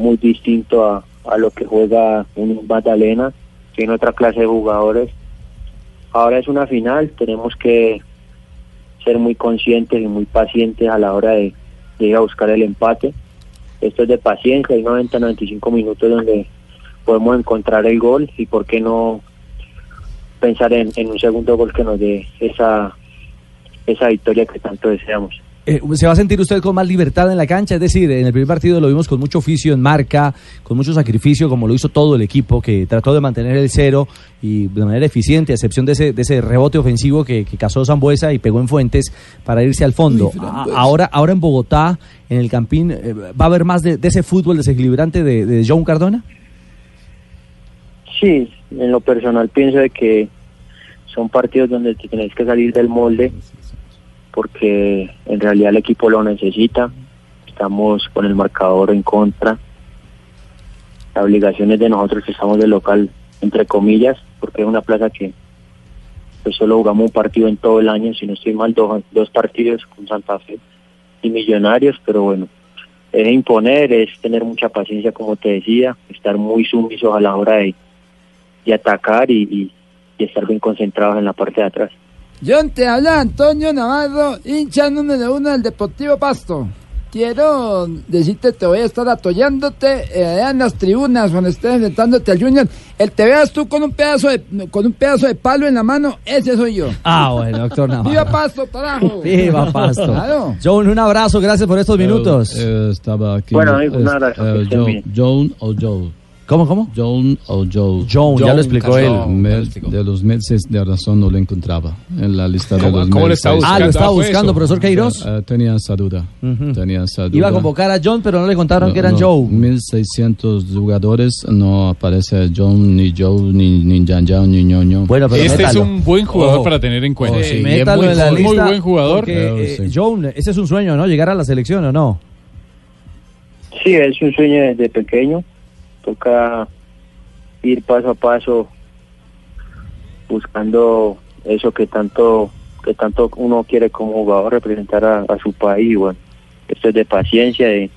muy distinto a, a lo que juega un Magdalena, tiene otra clase de jugadores ahora es una final, tenemos que ser muy conscientes y muy pacientes a la hora de, de ir a buscar el empate. Esto es de paciencia, hay 90, 95 minutos donde podemos encontrar el gol y por qué no pensar en, en un segundo gol que nos dé esa, esa victoria que tanto deseamos. Eh, ¿Se va a sentir usted con más libertad en la cancha? Es decir, en el primer partido lo vimos con mucho oficio en marca, con mucho sacrificio, como lo hizo todo el equipo, que trató de mantener el cero y de manera eficiente, a excepción de ese, de ese rebote ofensivo que, que cazó Zambuesa y pegó en Fuentes para irse al fondo. A- ahora, ahora en Bogotá, en el Campín, eh, ¿va a haber más de, de ese fútbol desequilibrante de, de John Cardona? Sí, en lo personal pienso de que son partidos donde te tenés que salir del molde porque en realidad el equipo lo necesita. Estamos con el marcador en contra. La obligación es de nosotros que estamos de local, entre comillas, porque es una plaza que pues solo jugamos un partido en todo el año, si no estoy mal, dos, dos partidos con Santa Fe y Millonarios, pero bueno, es imponer, es tener mucha paciencia, como te decía, estar muy sumisos a la hora de, de atacar y, y- y estar bien concentrados en la parte de atrás. John, te habla Antonio Navarro, hincha número uno del Deportivo Pasto. Quiero decirte, te voy a estar atollándote eh, allá en las tribunas cuando estés enfrentándote al Junior. El te veas tú con un pedazo de con un pedazo de palo en la mano, ese soy yo. Ah, bueno, doctor Navarro. ¡Viva Pasto, carajo! Viva Pasto. Claro. John, un abrazo, gracias por estos minutos. Eh, estaba aquí. Bueno, amigo, eh, eh, estén John. John o Joe. ¿Cómo, cómo? John o Joe. John, ya lo explicó él. Me- de los meses de razón no lo encontraba en la lista de ¿Cómo- los cómo lo? Ah, lo estaba buscando, profesor Queiroz. Eh, tenía esa duda. Tenía esa duda. Iba a convocar a John, pero no le contaron No, que eran no, Joe. 1600 jugadores, no aparece John, ni Joe, ni, ni Jan Jan, ni Ñoño. Bueno, pero Este es métalo. un buen jugador Ojo. para tener en cuenta. Oh, Sí, sí, y es métalo muy, en la muy lista, buen jugador. porque, eh, John, ese es un sueño, ¿no? Llegar a la selección o no. Sí, es un sueño desde pequeño. Toca ir paso a paso buscando eso que tanto que tanto uno quiere como jugador representar a, a su país. Bueno, esto es de paciencia, de,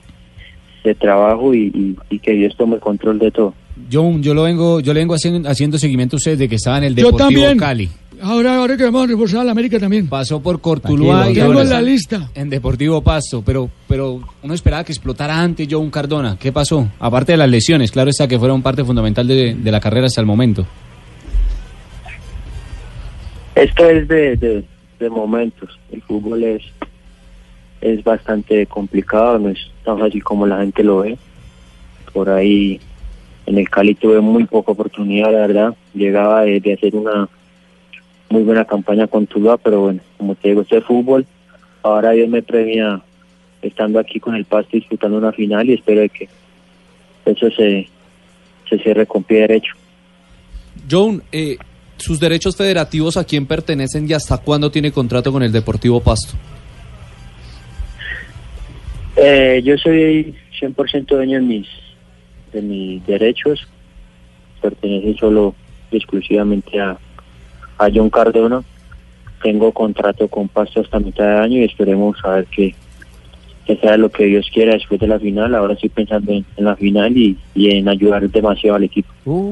de trabajo y, y- y que Dios tome el control de todo. John, yo lo vengo, yo le vengo haciendo, haciendo seguimiento a usted de que estaba en el Yo Deportivo también. Cali. Ahora, ahora que vamos a reforzar a la América también. Pasó por Cortuluá y ahora en la lista. En Deportivo Pasto, pero, pero uno esperaba que explotara antes John Cardona. ¿Qué pasó? Aparte de las lesiones, claro está que fueron parte fundamental de, de la carrera hasta el momento. Esto es de, de, de momentos. El fútbol es, es bastante complicado, no es tan fácil como la gente lo ve. Por ahí en el Cali tuve muy poca oportunidad, la verdad. Llegaba de, de hacer una muy buena campaña con Tuluá, pero bueno, como te digo, esto es fútbol. Ahora Dios me premia estando aquí con el Pasto disputando una final y espero de que eso se, se cierre con pie derecho. John, eh, sus derechos federativos a quién pertenecen y hasta cuándo tiene contrato con el Deportivo Pasto. Eh, yo soy 100% dueño de mis, de mis derechos. Pertenece solo y exclusivamente a, a John Cardona. Tengo contrato con Pasto hasta mitad de año y esperemos a ver que, que sea lo que Dios quiera después de la final. Ahora estoy pensando en, en la final y, y en ayudar demasiado al equipo.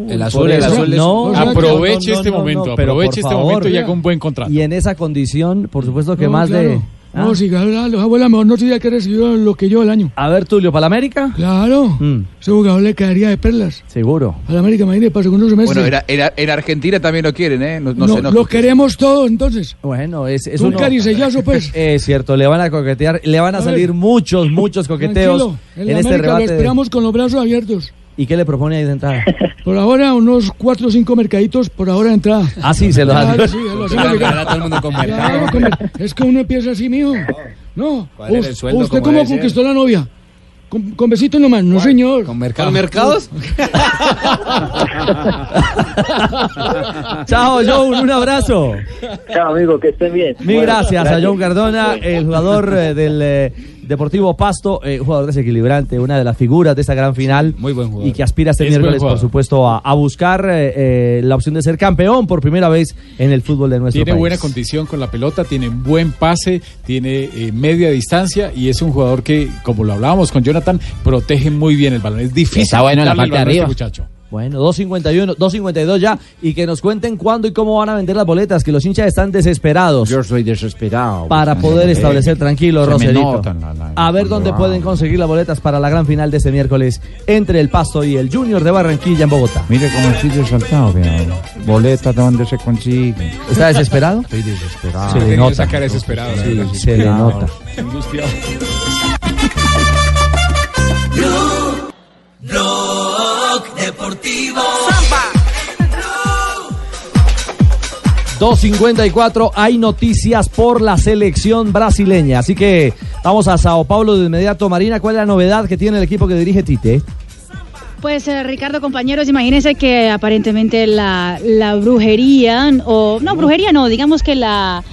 el azul, el azul es- No, no, aproveche no, no, este no, momento, aproveche este momento y haga un buen contrato. Y en esa condición, por supuesto que No, más de... ¿Ah? No, si gana los abuelos, mejor no sería que recibió lo que yo el año. A ver, Tulio, ¿para la América? Claro. Mm, Ese jugador le caería de perlas. seguro. A la América, imagínate, para segundo semestre. Bueno, en, en- en Argentina también lo quieren, ¿eh? No, no No, se lo queremos todos, entonces. Bueno, es, es Un uno- caricellazo, pues. Es cierto, le van a coquetear, le van a, A ver. salir muchos, muchos coqueteos en, en, este América rebate. lo de- esperamos con los brazos abiertos. ¿Y qué le propone ahí de entrada? Por ahora, unos cuatro o cinco mercaditos por ahora de entrada. Ah, sí, se los hace. sí, se lo Se hacemos va a llegar. regalar a todo el mundo con mercado. Es que uno empieza así, mijo. No, ¿Cuál era el Us- sueldo, ¿usted cómo conquistó la novia? ¿Con, con besitos nomás? No, señor. ¿Con mercado? ¿Con mercados? Chao, John, un abrazo. Chao, amigo, que estén bien. Mil Bueno, gracias, a. John Cardona, el jugador eh, del eh, Deportivo Pasto, eh, jugador desequilibrante, una de las figuras de esta gran final. Muy buen jugador. Y que aspira este Es miércoles, por supuesto, a, a buscar eh, eh, la opción de ser campeón por primera vez en el fútbol de nuestro Tiene país. buena condición con la pelota, tiene buen pase, tiene eh, media distancia y es un jugador que, como lo hablábamos con Jonathan, protege muy bien el balón. Es difícil. Está bueno en la parte de este arriba. muchacho. Bueno, 251, 252 ya y que nos cuenten cuándo y cómo van a vender las boletas, que los hinchas están desesperados. Yo soy desesperado. Para poder establecer tranquilo, la- la- A ver dónde pueden conseguir las boletas para la gran final de este miércoles entre el Pasto y el Junior de Barranquilla en Bogotá. Mire cómo estoy resaltado, vea. Boletas, ¿dónde se consigue? ¿Está desesperado? Estoy desesperado. Se le nota. Sí, ¿verdad? se le nota. Angustiado. Deportivo. 254, hay noticias por la selección brasileña. Así que vamos a Sao Paulo de inmediato. Marina, ¿cuál es la novedad que tiene el equipo que dirige Tite? Pues eh, Ricardo, compañeros, imagínense que aparentemente la, la brujería, o no, brujería no, digamos que la...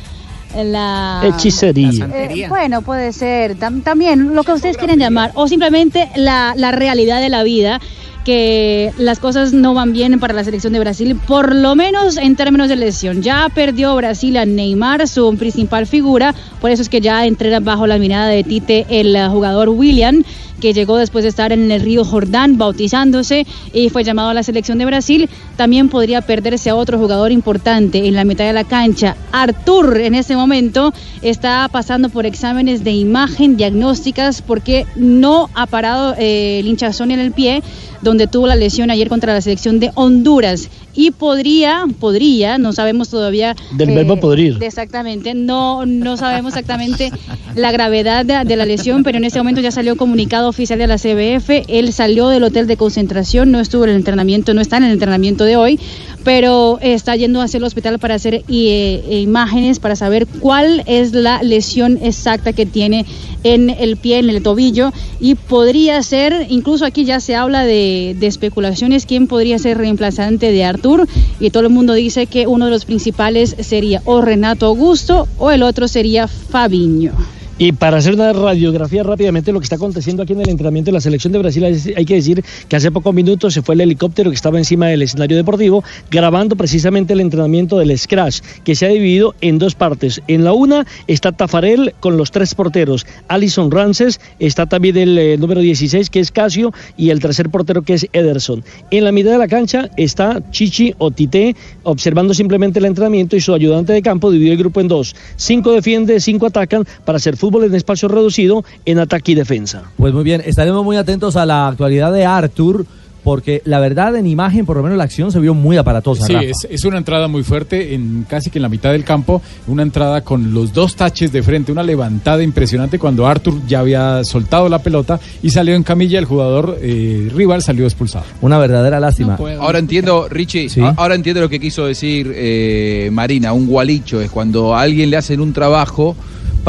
La Hechicería. Eh, bueno, puede ser tam- también lo que ustedes quieren llamar, o simplemente la, la realidad de la vida, que las cosas no van bien para la selección de Brasil, por lo menos en términos de lesión. Ya perdió Brasil a Neymar, su principal figura, por eso es que ya entrena bajo la mirada de Tite el jugador William que llegó después de estar en el río Jordán bautizándose y fue llamado a la selección de Brasil. También podría perderse a otro jugador importante en la mitad de la cancha. Artur en este momento está pasando por exámenes de imagen diagnósticas porque no ha parado eh, el hinchazón en el pie donde tuvo la lesión ayer contra la selección de Honduras y podría, podría, no sabemos todavía. Del verbo podrir. Exactamente, no, no sabemos exactamente la gravedad de, de la lesión, pero en este momento ya salió comunicado oficial de la CBF. Él salió del hotel de concentración, no estuvo en el entrenamiento, no está en el entrenamiento de hoy, pero está yendo hacia el hospital para hacer eh, eh, imágenes para saber cuál es la lesión exacta que tiene en el pie, en el tobillo, y podría ser, incluso aquí ya se habla de, de especulaciones, quién podría ser reemplazante de Artur, y todo el mundo dice que uno de los principales sería o Renato Augusto o el otro sería Fabiño. Y para hacer una radiografía rápidamente lo que está aconteciendo aquí en el entrenamiento de la selección de Brasil, hay que decir que hace pocos minutos se fue el helicóptero que estaba encima del escenario deportivo grabando precisamente el entrenamiento del Scratch, que se ha dividido en dos partes. En la una está Tafarel con los tres porteros, Alison Rances, está también el eh, número 16 que es Casio y el tercer portero que es Ederson. En la mitad de la cancha está Chichi o Tite observando simplemente el entrenamiento y su ayudante de campo dividió el grupo en dos. Cinco defiende, cinco atacan para hacer fútbol en espacio reducido en ataque y defensa. Pues muy bien, estaremos muy atentos a la actualidad de Arthur, porque la verdad en imagen, por lo menos la acción se vio muy aparatosa. Sí, Rafa. es, es una entrada muy fuerte, en casi que en la mitad del campo, una entrada con los dos taches de frente, una levantada impresionante cuando Arthur ya había soltado la pelota y salió en camilla, el jugador eh, rival salió expulsado. Una verdadera lástima. Ahora entiendo, Richie, ahora entiendo lo que quiso decir eh, Marina, un gualicho, es cuando a alguien le hacen un trabajo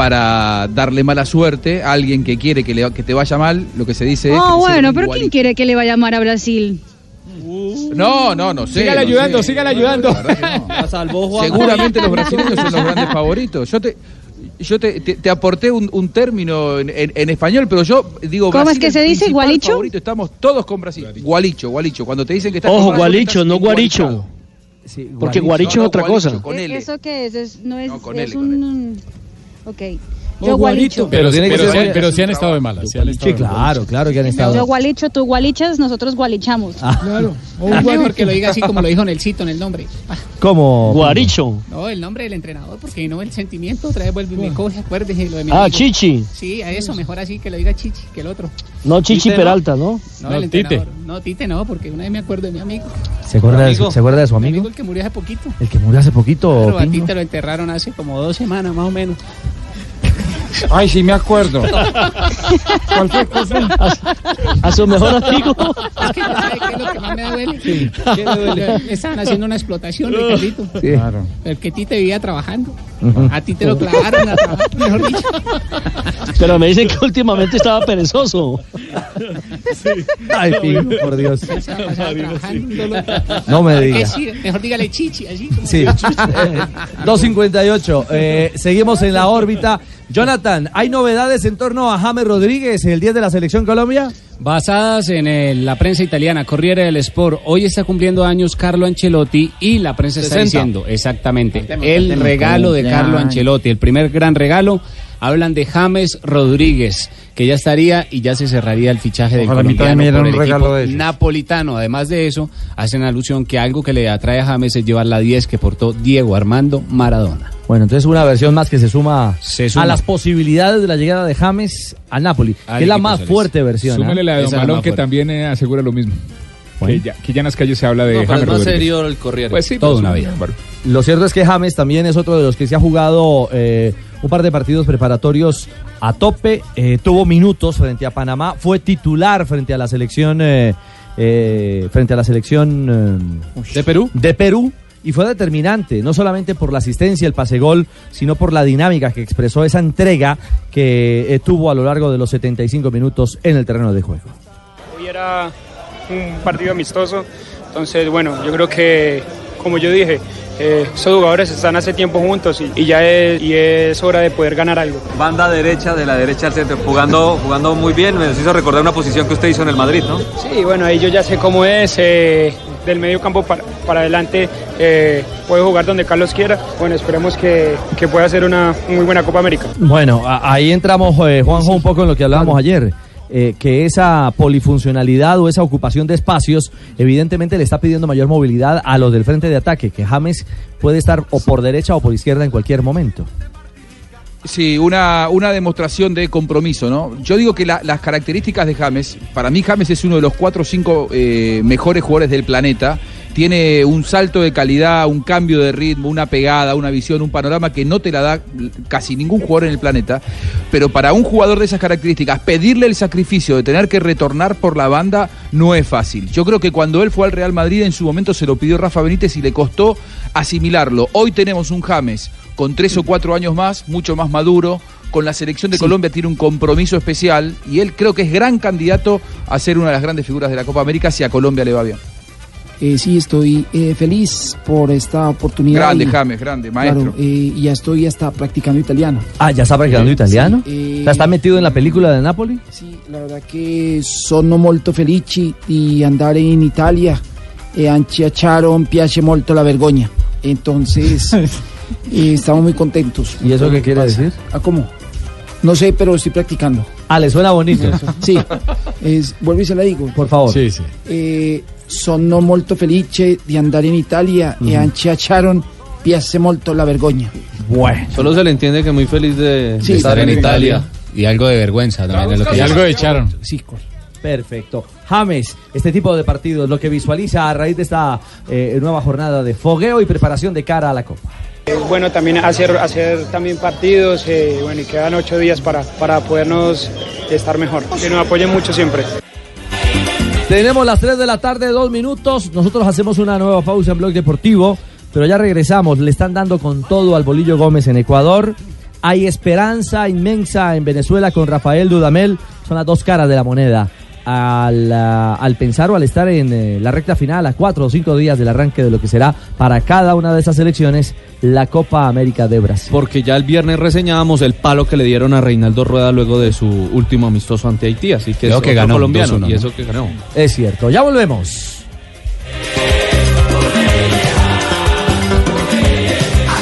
para darle mala suerte a alguien que quiere que, le, que te vaya mal, lo que se dice. Oh, le bueno, pero ¿quién quiere que le vaya a llamar a Brasil? No, no, no sé. Sígale no ayudando, sé. sígale ayudando. Seguramente los brasileños son los grandes favoritos. Yo te... Yo te, te- te aporté un, un término en, en- en español, pero yo digo. ¿Cómo es que se dice, gualicho? favorito, Estamos todos con Brasil. Gualicho, gualicho. Cuando te dicen que estás Ojo, con Brasil, gualicho, estás no guaricho. Porque guaricho No, es otra cosa. Con ¿E- L. ¿Eso qué es? Es- no es, con es L, un... Ok. Yo gualicho. Pero, tiene que pero, ser- sí- pero sí han estado de malas. sí han estado Sí, claro, claro que han Yo estado. gualicho, tú gualichas, nosotros gualichamos. Claro. Es mejor que lo diga así como lo dijo Nelsito en el nombre. ¿Cómo? Guaricho. No, el nombre del entrenador, porque no el sentimiento otra vez vuelve y me coge, acuérdese lo de mi Ah, amigo. Chichi. Sí, a eso, mejor así que lo diga Chichi que el otro. No Chichi Tite. Peralta, ¿no? No, el entrenador. No, Tite no, porque una vez me acuerdo de mi amigo. ¿Se acuerda, de su, Amigo. ¿Se acuerda de su Mi amigo? el que murió hace poquito. El que murió hace poquito. Pero a? Tite lo enterraron hace como dos semanas, más o menos. Ay, sí me acuerdo. Cualquier cosa. A su mejor amigo. Es que ¿sabe qué es lo que más me duele? ¿Qué le duele? Estaban haciendo una explotación, Ricardito. Sí. Claro. El que Tite vivía trabajando. A ti te lo clavaron a trabajar, mejor dicho. Pero me dicen que últimamente estaba perezoso. Ay, Pingo, por Dios. No me ¿Qué diga. sí? Mejor dígale chichi, como- Sí. Eh, 258. Eh, seguimos en la órbita. Jonathan, ¿hay novedades en torno a James Rodríguez, el 10 de la selección Colombia? Basadas en el- la prensa italiana, Corriere del Sport, hoy está cumpliendo años Carlo Ancelotti y la prensa está 60. diciendo, exactamente, el regalo de. Carlo Ancelotti, el primer gran regalo Hablan de James Rodríguez, que ya estaría y ya se cerraría el fichaje del Ojalá a mí también colombiano me dieran por el un regalo equipo de napolitano. Además de eso, hacen alusión que algo que le atrae a James es llevar la 10 que portó Diego Armando Maradona. Bueno, entonces una versión más que se suma, suma. a las posibilidades de la llegada de James al Napoli, que es la más fuerte versión. ¿ah? Súmele la de Don más que también eh, asegura lo mismo. Bueno. Que, ya, que ya en las calles se habla de No, pero James es más Rodríguez. serio el Corriere. Pues sí, Toda una vida. Lo cierto es que James también es otro de los que se ha jugado eh, un par de partidos preparatorios a tope, eh, tuvo minutos frente a Panamá, fue titular frente a la selección eh, eh, frente a la selección eh, de Perú de Perú y fue determinante, no solamente por la asistencia, el pase gol, sino por la dinámica que expresó esa entrega que tuvo a lo largo de los 75 minutos en el terreno de juego. Hoy era un partido amistoso, entonces bueno, yo creo que como yo dije, eh, estos jugadores están hace tiempo juntos y, y ya es, y es hora de poder ganar algo. Banda derecha, de la derecha al centro, jugando, jugando muy bien. Me hizo recordar una posición que usted hizo en el Madrid, ¿no? Sí, bueno, ahí yo ya sé cómo es, eh, del medio campo para, para adelante eh, puede jugar donde Carlos quiera. Bueno, esperemos que, que pueda ser una muy buena Copa América. Bueno, a- ahí entramos, eh, Juanjo, un poco en lo que hablábamos ayer. Eh, que esa polifuncionalidad o esa ocupación de espacios evidentemente le está pidiendo mayor movilidad a los del frente de ataque, que James puede estar o por derecha o por izquierda en cualquier momento. Sí, una, una demostración de compromiso, ¿no? Yo digo que la- las características de James, para mí James es uno de los cuatro o cinco eh, mejores jugadores del planeta. Tiene un salto de calidad, un cambio de ritmo, una pegada, una visión, un panorama que no te la da casi ningún jugador en el planeta. Pero para un jugador de esas características, pedirle el sacrificio de tener que retornar por la banda no es fácil. Yo creo que cuando él fue al Real Madrid en su momento se lo pidió Rafa Benítez y le costó asimilarlo. Hoy tenemos un James con tres o cuatro años más, mucho más maduro. Con la selección de Colombia tiene un compromiso especial y él creo que es gran candidato a ser una de las grandes figuras de la Copa América si a Colombia le va bien. Eh, sí, estoy eh, feliz por esta oportunidad. Grande, y- James, grande, maestro. Claro, eh, y ya estoy hasta practicando italiano. Ah, ¿ya está practicando italiano? Sí, eh, ¿Está metido en la película de Napoli? Sì, la verdad che sono molto felici di andare in Italia e anche a Charo piace molto la vergogna. Entonces, eh, estamos muy contentos. ¿Y eso qué quiere decir? ¿Ah, cómo? No sé, pero estoy practicando. Ah, le suena bonito. Sí, es, vuelvo y se la digo. Por favor. Sí, sí. Eh, sono molto felice di andare in Italia e Mhm. anche a Charon piace molto la vergogna. Bueno. Solo se le entiende que muy feliz de, Sí, de estar en Italia. Y algo de vergüenza también. es lo que Y algo echaron. Sí, Perfecto. James, este tipo de partidos, lo que visualiza a raíz de esta eh, nueva jornada de fogueo y preparación de cara a la Copa. Bueno, también hacer, hacer también partidos, eh, bueno, y quedan ocho días para, para podernos estar mejor. Que nos apoyen mucho siempre. Tenemos las 3 de la tarde, dos minutos. Nosotros hacemos una nueva pausa en Blog Deportivo, pero ya regresamos. Le están dando con todo al Bolillo Gómez en Ecuador. Hay esperanza inmensa en Venezuela con Rafael Dudamel. Son las dos caras de la moneda. Al, ah, al pensar o al estar en eh, la recta final, a cuatro o cinco días del arranque de lo que será para cada una de esas elecciones la Copa América de Brasil. Porque ya el viernes reseñábamos el palo que le dieron a Reinaldo Rueda luego de su último amistoso ante Haití, así que Creo es que ganó, colombiano 2-1, y eso que ganó. Es cierto, ya volvemos.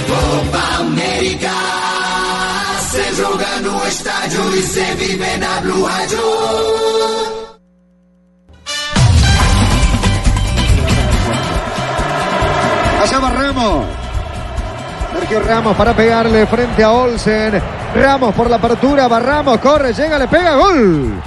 Copa América se joga no estádio e se vive na Blue Radio. Allá va Ramos. Sergio Ramos para pegarle frente a Olsen. Ramos por la apertura. Va Ramos, corre, llega, le pega. Gol.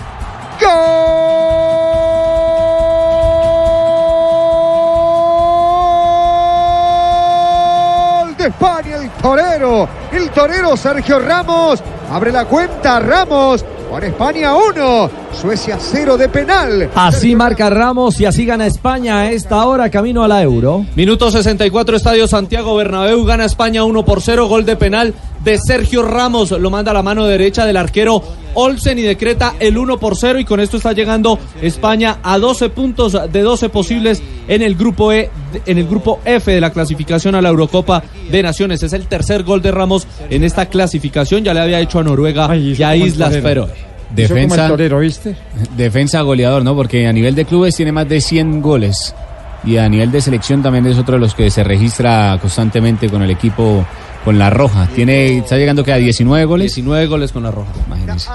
Gol de España, el torero. El torero Sergio Ramos. Abre la cuenta Ramos. Por España 1. Suecia 0 de penal. Así marca Ramos y así gana España a esta hora camino a la Euro. Minuto 64, Estadio Santiago Bernabéu, gana España 1 por 0, gol de penal de Sergio Ramos, lo manda a la mano derecha del arquero Olsen y decreta el 1 por 0 y con esto está llegando España a 12 puntos de 12 posibles en el grupo E, en el grupo F de la clasificación a la Eurocopa de Naciones. Es el tercer gol de Ramos en esta clasificación, ya le había hecho a Noruega y a Islas. Feroe. Defensa, ¿viste? defensa goleador, ¿no? Porque a nivel de clubes tiene más de 100 goles. Y a nivel de selección también es otro de los que se registra constantemente con el equipo con la roja. Tiene, está llegando que a 19 goles. 19 goles con la roja. Imagínense.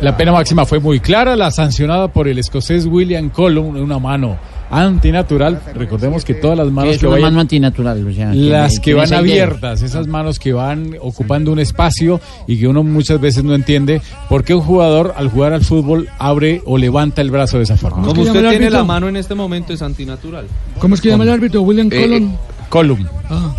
La pena máxima fue muy clara, la sancionada por el escocés William Colum, una mano antinatural. Recordemos que todas las manos es que una vayan- mano antinatural, Luciano? las que van ese dedo? abiertas, esas manos que van ocupando un espacio y que uno muchas veces no entiende por qué un jugador al jugar al fútbol abre o levanta el brazo de esa forma. Como usted tiene la mano en este momento es antinatural. ¿Cómo es que llama el árbitro? William Eh, Colon. Colum. Ah.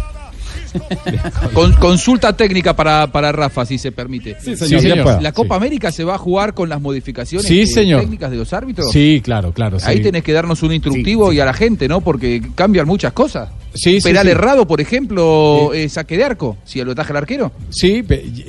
Con- consulta técnica para, para Rafa, si se permite. Sí, señor, Sí. ¿La Copa América se va a jugar con las modificaciones Sí, eh, señor. técnicas de los árbitros? Sí, claro, claro. Ahí tenés que darnos un instructivo y a la gente, ¿no? Porque cambian muchas cosas. Sí, Penal errado, por ejemplo, eh, saque de arco, si lo ataja el arquero. Sí,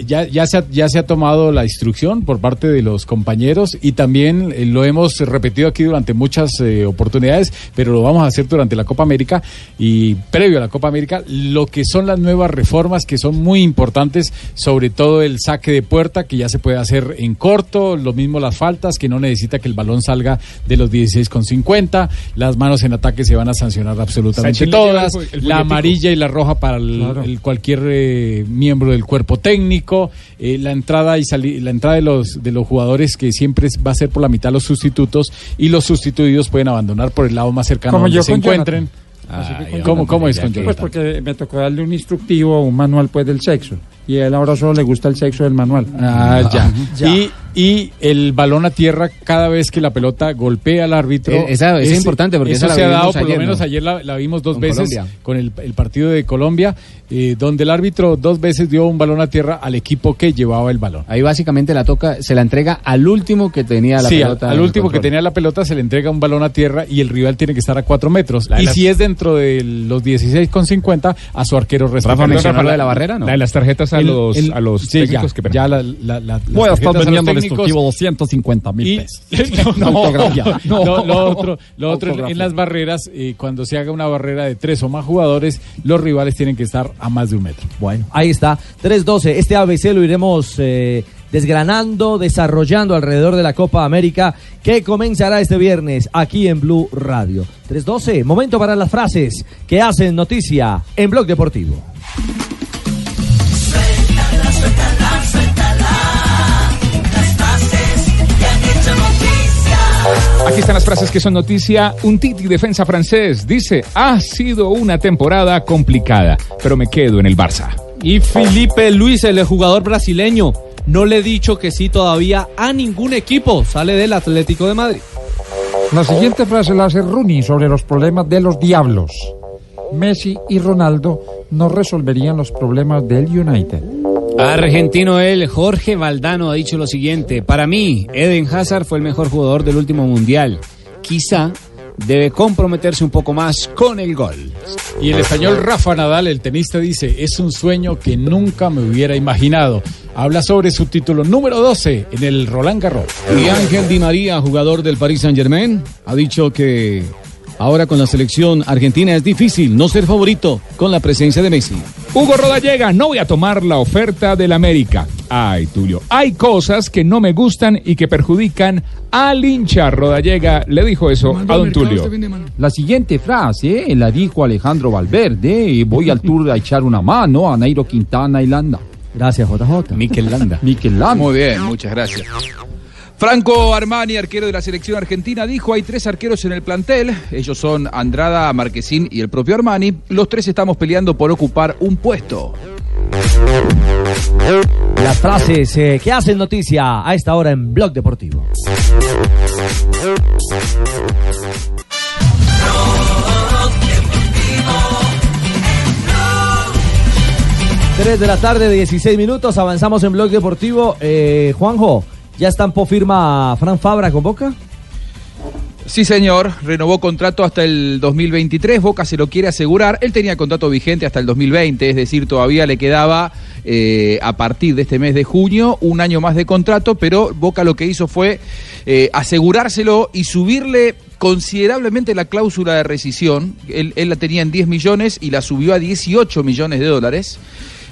ya, ya, se ha, ya se ha tomado la instrucción por parte de los compañeros y también eh, lo hemos repetido aquí durante muchas eh, oportunidades, pero lo vamos a hacer durante la Copa América y previo a la Copa América, lo que son las nuevas reformas que son muy importantes, sobre todo el saque de puerta que ya se puede hacer en corto, lo mismo las faltas, que no necesita que el balón salga de los 16,50, las manos en ataque se van a sancionar absolutamente Sánchez todas, el jue- el la amarilla y la roja para el, Claro. cualquier eh, miembro del cuerpo técnico, eh, la entrada y la entrada de los de los jugadores que siempre va a ser por la mitad los sustitutos y los sustituidos pueden abandonar por el lado más cercano Como donde yo se encuentren. Con ¿Cómo, cómo es con Pues Jonathan? porque me tocó darle un instructivo, un manual pues del sexo. Y a él ahora solo le gusta el sexo del manual. Ah, ya. Y, y el balón a tierra cada vez que la pelota golpea al árbitro. Eh, esa- esa es importante porque eso esa la se ha vimos dado, por ayer, lo menos ¿no? ayer la, la vimos dos Con veces Colombia. con el, el partido de Colombia, eh, donde el árbitro dos veces dio un balón a tierra al equipo que llevaba el balón. Ahí básicamente la toca, se la entrega al último que tenía la sí, al- pelota. al último que tenía la pelota se le entrega un balón a tierra y el rival tiene que estar a cuatro metros. La Y las- si es dentro de los 16,50, a su arquero responsable. mencionó la de la barrera, ¿no? La de las tarjetas a los- a los sí, técnicos ya, que- ya la, la- la- las a estar tarjetas los vendiendo el técnicos. instructivo 250 mil pesos. no, Autografía. no, lo otro, lo otro en las barreras, eh, cuando se haga una barrera de tres o más jugadores, los rivales tienen que estar a más de un metro. Bueno, ahí está. 3-12. Este ABC lo iremos eh, desgranando, desarrollando alrededor de la Copa América que comenzará este viernes aquí en Blue Radio. 3-12. Momento para las frases que hacen noticia en Blog Deportivo. Aquí están las frases que son noticia. Un Titi defensa francés dice, ha sido una temporada complicada, pero me quedo en el Barça. Y Felipe Luis, el jugador brasileño, no le he dicho que sí todavía a ningún equipo. Sale del Atlético de Madrid. La siguiente frase la hace Rooney sobre los problemas de los diablos. Messi y Ronaldo no resolverían los problemas del United. Argentino él, Jorge Valdano ha dicho lo siguiente. Para mí, Eden Hazard fue el mejor jugador del último mundial. Quizá debe comprometerse un poco más con el gol. Y el español Rafa Nadal, el tenista, dice, es un sueño que nunca me hubiera imaginado. Habla sobre su título número 12 en el Roland Garros. Y Ángel Di María, jugador del Paris Saint Germain, ha dicho que ahora con la selección argentina es difícil no ser favorito con la presencia de Messi. Hugo Rodallega, no voy a tomar la oferta del América. Ay, Tulio, hay cosas que no me gustan y que perjudican al hincha. Rodallega le dijo eso a don Tulio. La siguiente frase eh, la dijo Alejandro Valverde. y Voy al tour a echar una mano a Nairo Quintana y Landa. Gracias, JJ. Mikel Landa. Mikel Landa. Muy bien, muchas gracias. Franco Armani, arquero de la selección argentina, dijo hay tres arqueros en el plantel. Ellos son Andrada, Marquesín y el propio Armani. Los tres estamos peleando por ocupar un puesto. Las frases eh, que hacen noticia a esta hora en Blog Deportivo. Tres de la tarde, 16 minutos. Avanzamos en Blog Deportivo. Eh, Juanjo, ¿ya estampó firma Fran Fabra con Boca? Sí, señor, renovó contrato hasta el 2023, Boca se lo quiere asegurar, él tenía contrato vigente hasta el 2020, es decir, todavía le quedaba eh, a partir de este mes de junio un año más de contrato, pero Boca lo que hizo fue eh, asegurárselo y subirle considerablemente la cláusula de rescisión, él, él la tenía en 10 millones y la subió a 18 millones de dólares.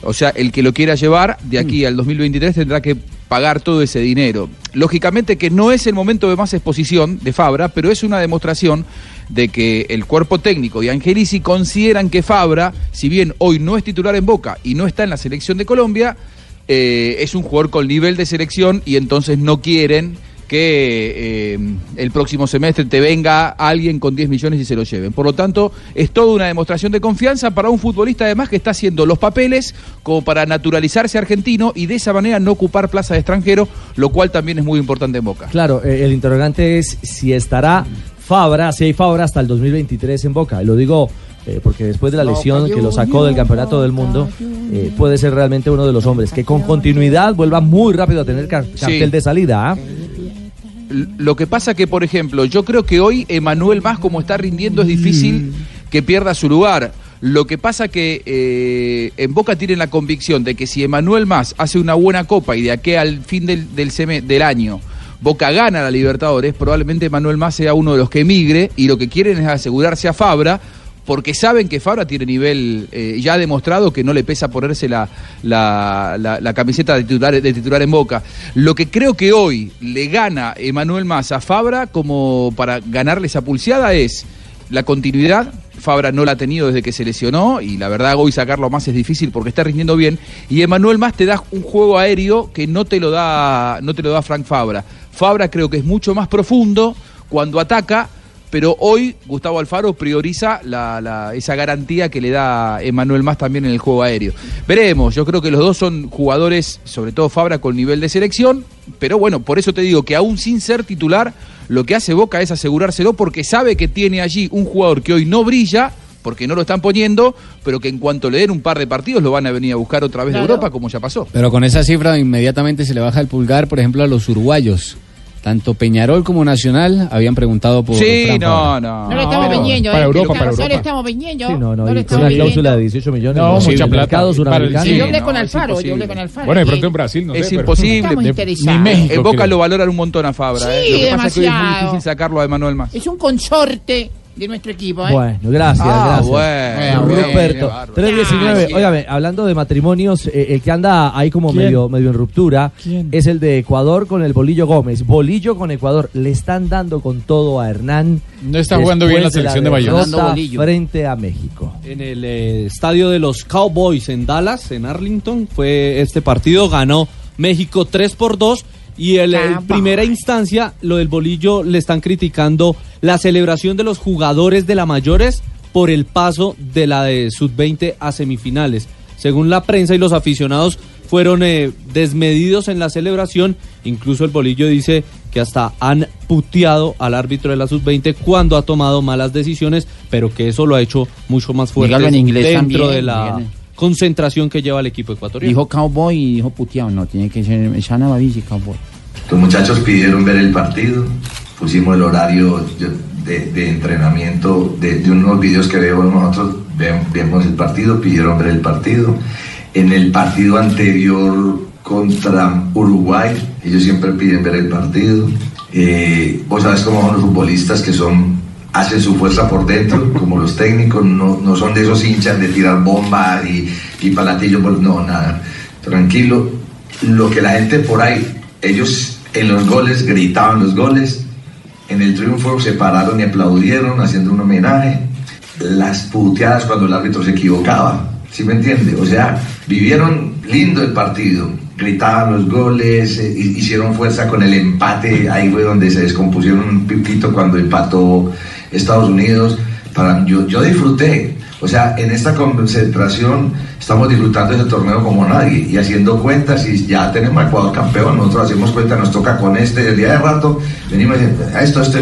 O sea, el que lo quiera llevar de aquí al 2023 tendrá que pagar todo ese dinero. Lógicamente que no es el momento de más exposición de Fabra, pero es una demostración de que el cuerpo técnico y Angelici consideran que Fabra, si bien hoy no es titular en Boca y no está en la selección de Colombia, eh, es un jugador con nivel de selección y entonces no quieren que eh, el próximo semestre te venga alguien con 10 millones y se lo lleven. Por lo tanto, es toda una demostración de confianza para un futbolista además que está haciendo los papeles como para naturalizarse argentino y de esa manera no ocupar plaza de extranjero, lo cual también es muy importante en Boca. Claro, eh, el interrogante es si estará Fabra, si hay Fabra hasta el 2023 en Boca. Lo digo eh, porque después de la lesión que lo sacó del campeonato del mundo, eh, puede ser realmente uno de los hombres que con continuidad vuelva muy rápido a tener car- cartel de salida. ¿ah? Lo que pasa que, por ejemplo, yo creo que hoy Emanuel Más, como está rindiendo, es difícil que pierda su lugar. Lo que pasa que eh, en Boca tienen la convicción de que si Emanuel Más hace una buena copa y de aquí al fin del, del, seme- del año Boca gana la Libertadores, probablemente Emanuel Más sea uno de los que emigre y lo que quieren es asegurarse a Fabra porque saben que Fabra tiene nivel, eh, ya ha demostrado que no le pesa ponerse la, la, camiseta de titular, de titular en Boca. Lo que creo que hoy le gana Emanuel Más a Fabra como para ganarle esa pulseada es la continuidad. Fabra no la ha tenido desde que se lesionó y la verdad hoy sacarlo más es difícil porque está rindiendo bien. Y Emanuel Más te da un juego aéreo que no te lo da, no te lo da Frank Fabra. Fabra creo que es mucho más profundo cuando ataca, pero hoy Gustavo Alfaro prioriza la- la- esa garantía que le da Emanuel Más también en el juego aéreo. Veremos, yo creo que los dos son jugadores, sobre todo Fabra, con nivel de selección, pero bueno, por eso te digo que aún sin ser titular, lo que hace Boca es asegurárselo porque sabe que tiene allí un jugador que hoy no brilla, porque no lo están poniendo, pero que en cuanto le den un par de partidos lo van a venir a buscar otra vez de Claro. Europa, como ya pasó. Pero con esa cifra inmediatamente se le baja el pulgar, por ejemplo, a los uruguayos. Tanto Peñarol como Nacional habían preguntado por. Sí, Fran no, no. No le estamos vendiendo, Para ¿eh? Europa, no, para no le Europa. estamos vendiendo. Sí, no, no, le y con estamos una cláusula de 18 millones. No, imposible. mucha plata. mercado Para el- suramericano. Yo hablé no, con es Alfaro, yo hablé con Alfaro. Bueno, de pronto en Brasil, no sé. es pero- imposible. Estamos De- interesados. en Boca lo valoran un montón a Fabra. Sí, ¿eh? Lo que pasa es que hoy es muy demasiado. difícil sacarlo a Emanuel Más. Es un consorte de nuestro equipo, ¿eh? Bueno, gracias, Ah, gracias. bueno, bárbaro. 319, Ah, óigame, hablando de matrimonios, eh, el que anda ahí como ¿Quién? medio, medio en ruptura ¿Quién? es el de Ecuador con el Bolillo Gómez. Bolillo con Ecuador. Le están dando con todo a Hernán. No está jugando bien la selección de Bolillo. Frente a México. En el eh, estadio de los Cowboys en Dallas, en Arlington, fue este partido, ganó México 3 por 2 y el, en Cowboys. primera instancia, lo del bolillo, le están criticando la celebración de los jugadores de la mayores por el paso de la de sub-20 a semifinales. Según la prensa y los aficionados fueron eh, desmedidos en la celebración, incluso el bolillo dice que hasta han puteado al árbitro de la sub-20 cuando ha tomado malas decisiones, pero que eso lo ha hecho mucho más fuerte Dígalo en inglés dentro también, de la concentración que lleva el equipo ecuatoriano. Dijo cowboy y dijo puteado, no, tiene que ser Shana Babici cowboy. Los muchachos pidieron ver el partido, pusimos el horario de, entrenamiento de, unos videos que veo nosotros, ve- vemos el partido, pidieron ver el partido. En el partido anterior contra Uruguay, ellos siempre piden ver el partido. Eh, vos sabes cómo los futbolistas que son hacen su fuerza por dentro, como los técnicos, no, no son de esos hinchas de tirar bombas y, y palatillos, no, nada, tranquilo. Lo que la gente por ahí, ellos en los goles gritaban los goles, en el triunfo se pararon y aplaudieron haciendo un homenaje, las puteadas cuando el árbitro se equivocaba, ¿sí me entiende? O sea, vivieron lindo el partido, gritaban los goles, eh, hi- hicieron fuerza con el empate, ahí fue donde se descompusieron un pipito cuando empató Estados Unidos. Para, yo, yo disfruté, o sea, en esta concentración estamos disfrutando ese torneo como nadie y haciendo cuentas y ya tenemos a Ecuador campeón, nosotros hacemos cuenta, nos toca con este, el día de rato venimos diciendo, "Ah, esto, esto,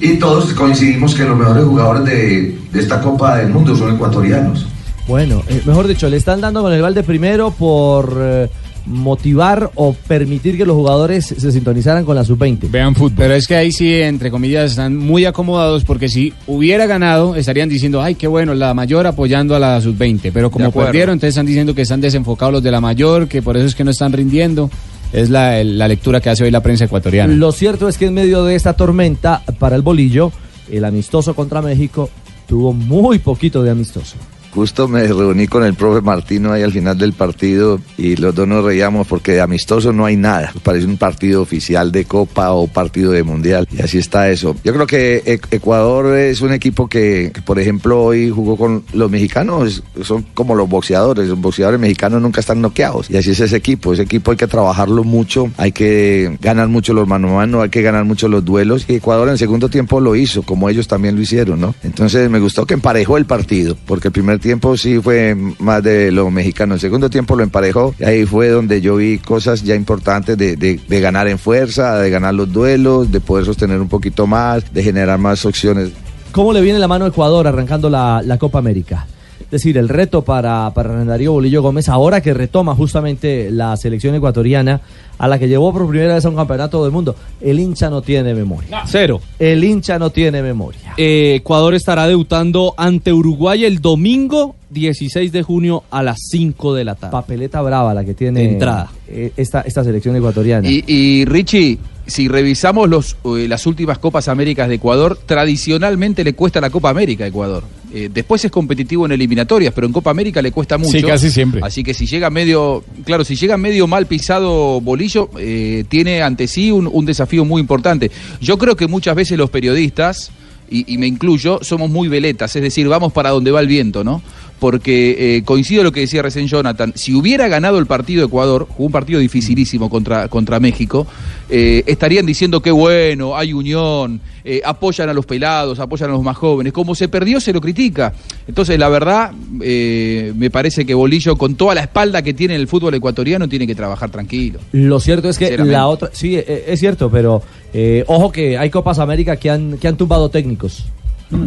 y todos coincidimos que los mejores jugadores de, de esta Copa del Mundo son ecuatorianos. Bueno, eh, mejor dicho, le están dando con el balde primero por eh, motivar o permitir que los jugadores se sintonizaran con la sub-20. Vean fútbol. Pero es que ahí sí, entre comillas, están muy acomodados porque si hubiera ganado, estarían diciendo, ay, qué bueno, la mayor apoyando a la sub-20. Pero como perdieron, entonces están diciendo que están desenfocados los de la mayor, que por eso es que no están rindiendo. Es la, la lectura que hace hoy la prensa ecuatoriana. Lo cierto es que en medio de esta tormenta para el bolillo, el amistoso contra México tuvo muy poquito de amistoso. Justo me reuní con el profe Martino ahí al final del partido y los dos nos reíamos porque de amistoso no hay nada. Parece un partido oficial de Copa o partido de Mundial y así está eso. Yo creo que E- Ecuador es un equipo que, por ejemplo, hoy jugó con los mexicanos, son como los boxeadores. Los boxeadores mexicanos nunca están noqueados y así es ese equipo. Ese equipo hay que trabajarlo mucho, hay que ganar mucho los mano a mano, hay que ganar mucho los duelos y Ecuador en el segundo tiempo lo hizo, como ellos también lo hicieron, ¿no? Entonces me gustó que emparejó el partido, porque el primer tiempo sí fue más de lo mexicano, el segundo tiempo lo emparejó y ahí fue donde yo vi cosas ya importantes de, de- de ganar en fuerza, de ganar los duelos, de poder sostener un poquito más, de generar más opciones. ¿Cómo le viene la mano a Ecuador arrancando la, la Copa América? Es decir, el reto para, para Darío Bolillo Gómez, ahora que retoma justamente la selección ecuatoriana, a la que llevó por primera vez a un campeonato del mundo, el hincha no tiene memoria. Cero. El hincha no tiene memoria. Eh, Ecuador estará debutando ante Uruguay el domingo 16 de junio a las 5 de la tarde. Papeleta brava la que tiene De entrada. eh, esta, esta selección ecuatoriana. Y, y, Richie, si revisamos los, eh, las últimas Copas Américas de Ecuador, tradicionalmente le cuesta la Copa América a Ecuador. Eh, después es competitivo en eliminatorias, pero en Copa América le cuesta mucho. Sí, casi siempre. Así que si llega medio, claro, si llega medio mal pisado Bolillo, eh, tiene ante sí un, un desafío muy importante. Yo creo que muchas veces los periodistas, y, y me incluyo, somos muy veletas, es decir, vamos para donde va el viento, ¿no? Porque eh, coincido lo que decía recién Jonathan, si hubiera ganado el partido Ecuador, jugó un partido dificilísimo contra, contra México, eh, estarían diciendo que bueno, hay unión, eh, apoyan a los pelados, apoyan a los más jóvenes. Como se perdió, se lo critica. Entonces, la verdad, eh, me parece que Bolillo, con toda la espalda que tiene en el fútbol ecuatoriano, tiene que trabajar tranquilo. Lo cierto es que la otra, sí, eh, es cierto, pero eh, ojo que hay Copas América que han, que han tumbado técnicos.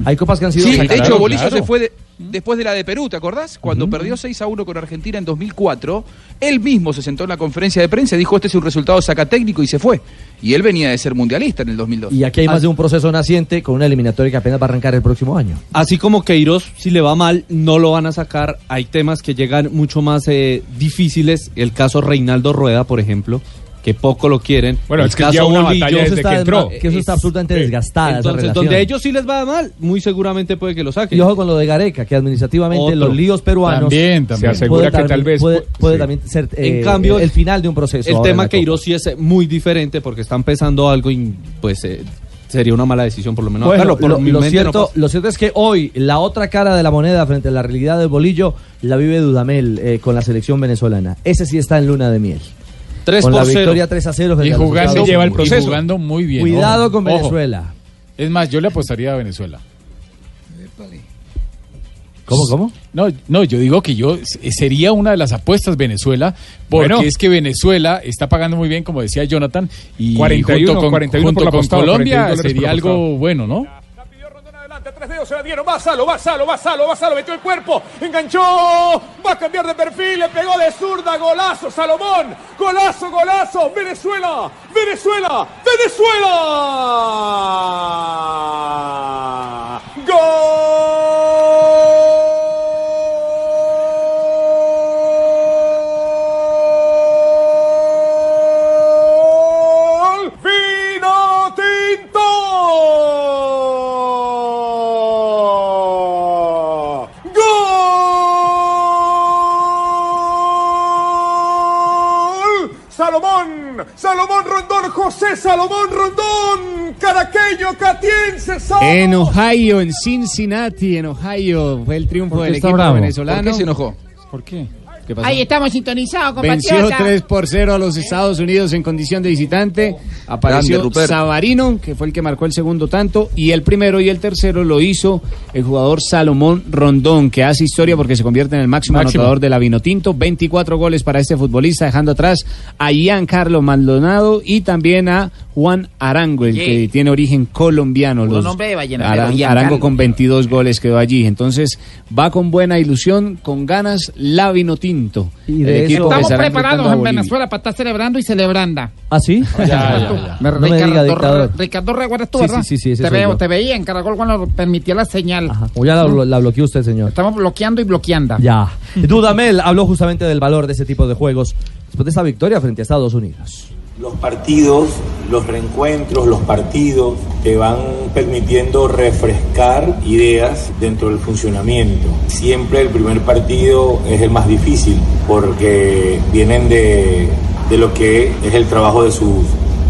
Hay copas que han sido Sí, de hecho, Bolillo se fue de- después de la de Perú, ¿te acordás? Cuando perdió 6 a 1 con Argentina en 2004, él mismo se sentó en la conferencia de prensa y dijo: Este es un resultado sacatécnico y se fue. Y él venía de ser mundialista en el 2002. Y aquí hay más de un proceso naciente con una eliminatoria que apenas va a arrancar el próximo año. Así como Queiroz, si le va mal, no lo van a sacar. Hay temas que llegan mucho más eh, difíciles. El caso Reinaldo Rueda, por ejemplo, que poco lo quieren. Bueno, el es que lleva una batalla Eso desde está que entró. que eso está absolutamente desgastada, esa Entonces, relación. donde a ellos sí les va mal, muy seguramente puede que lo saquen. Y ojo con lo de Gareca, que administrativamente Otro. los líos peruanos También, también. Se asegura que tal vez puede, pu- puede sí. también ser En eh, cambio, el final de un proceso. El tema. Queiroz sí es eh, muy diferente porque está empezando algo y pues eh, sería una mala decisión por lo menos Bueno, sacarlo. Por lo, mi lo no cierto, pasa. lo cierto es que hoy la otra cara de la moneda frente a la realidad del bolillo la vive Dudamel eh, con la selección venezolana. Ese sí está en luna de miel. 3 con la por cero. victoria 3 a 0 Y frente a los jugando, y muy bien. Cuidado ojo, con ojo. Venezuela. Es más, yo le apostaría a Venezuela. ¿Cómo, cómo? No, no, yo digo que yo s- sería una de las apuestas Venezuela, porque Bueno. es que Venezuela está pagando muy bien, como decía Jonathan, y 41, junto con, 41 junto por con apostado, Colombia 41 dólares sería algo bueno, ¿no? Tres dedos se la dieron. Va Salo, va Salo, va Salo, va Salo. Metió el cuerpo. Enganchó. Va a cambiar de perfil. Le pegó de zurda. Golazo, Salomón. Golazo, golazo. Venezuela. Venezuela. Venezuela. Gol. José Salomón Rondón. Caraqueño, catiense. Salomón. En Ohio, en Cincinnati, en Ohio, fue el triunfo ¿Por qué del equipo bravo? venezolano. ¿Por qué se enojó? ¿Por qué? ¿Qué pasó? Ahí estamos sintonizados, Venció compatriota. 3 por 0 a los Estados Unidos en condición de visitante. Apareció. Savarino, que fue el que marcó el segundo tanto, y el primero y el tercero lo hizo el jugador Salomón Rondón, que hace historia porque se convierte en el máximo, Máximo. anotador de la Vinotinto. 24 goles para este futbolista, dejando atrás a Ian Carlos Maldonado y también a Juan Arango, el Sí. que tiene origen colombiano. Los- nombre de vallenatero, Aran- Arango Carlos. con 22 goles quedó allí. Entonces va con buena ilusión, con ganas, la Vinotinto. Y Estamos preparados en. Venezuela para estar celebrando y celebrando. ¿Ah, sí? Ya, ya, ya. No me diga, dictador. Ricardo Rego eres tú, Sí, ¿verdad? sí, sí, sí, te, soy veo, yo. te veía en Caracol cuando permitía la señal. O ya la, la bloqueó usted, señor. Estamos bloqueando y bloqueando. Ya. Dudamel habló justamente del valor de ese tipo de juegos después de esta victoria frente a Estados Unidos. Los partidos los reencuentros, los partidos, te van permitiendo refrescar ideas dentro del funcionamiento. Siempre el primer partido es el más difícil porque vienen de, de lo que es el trabajo de sus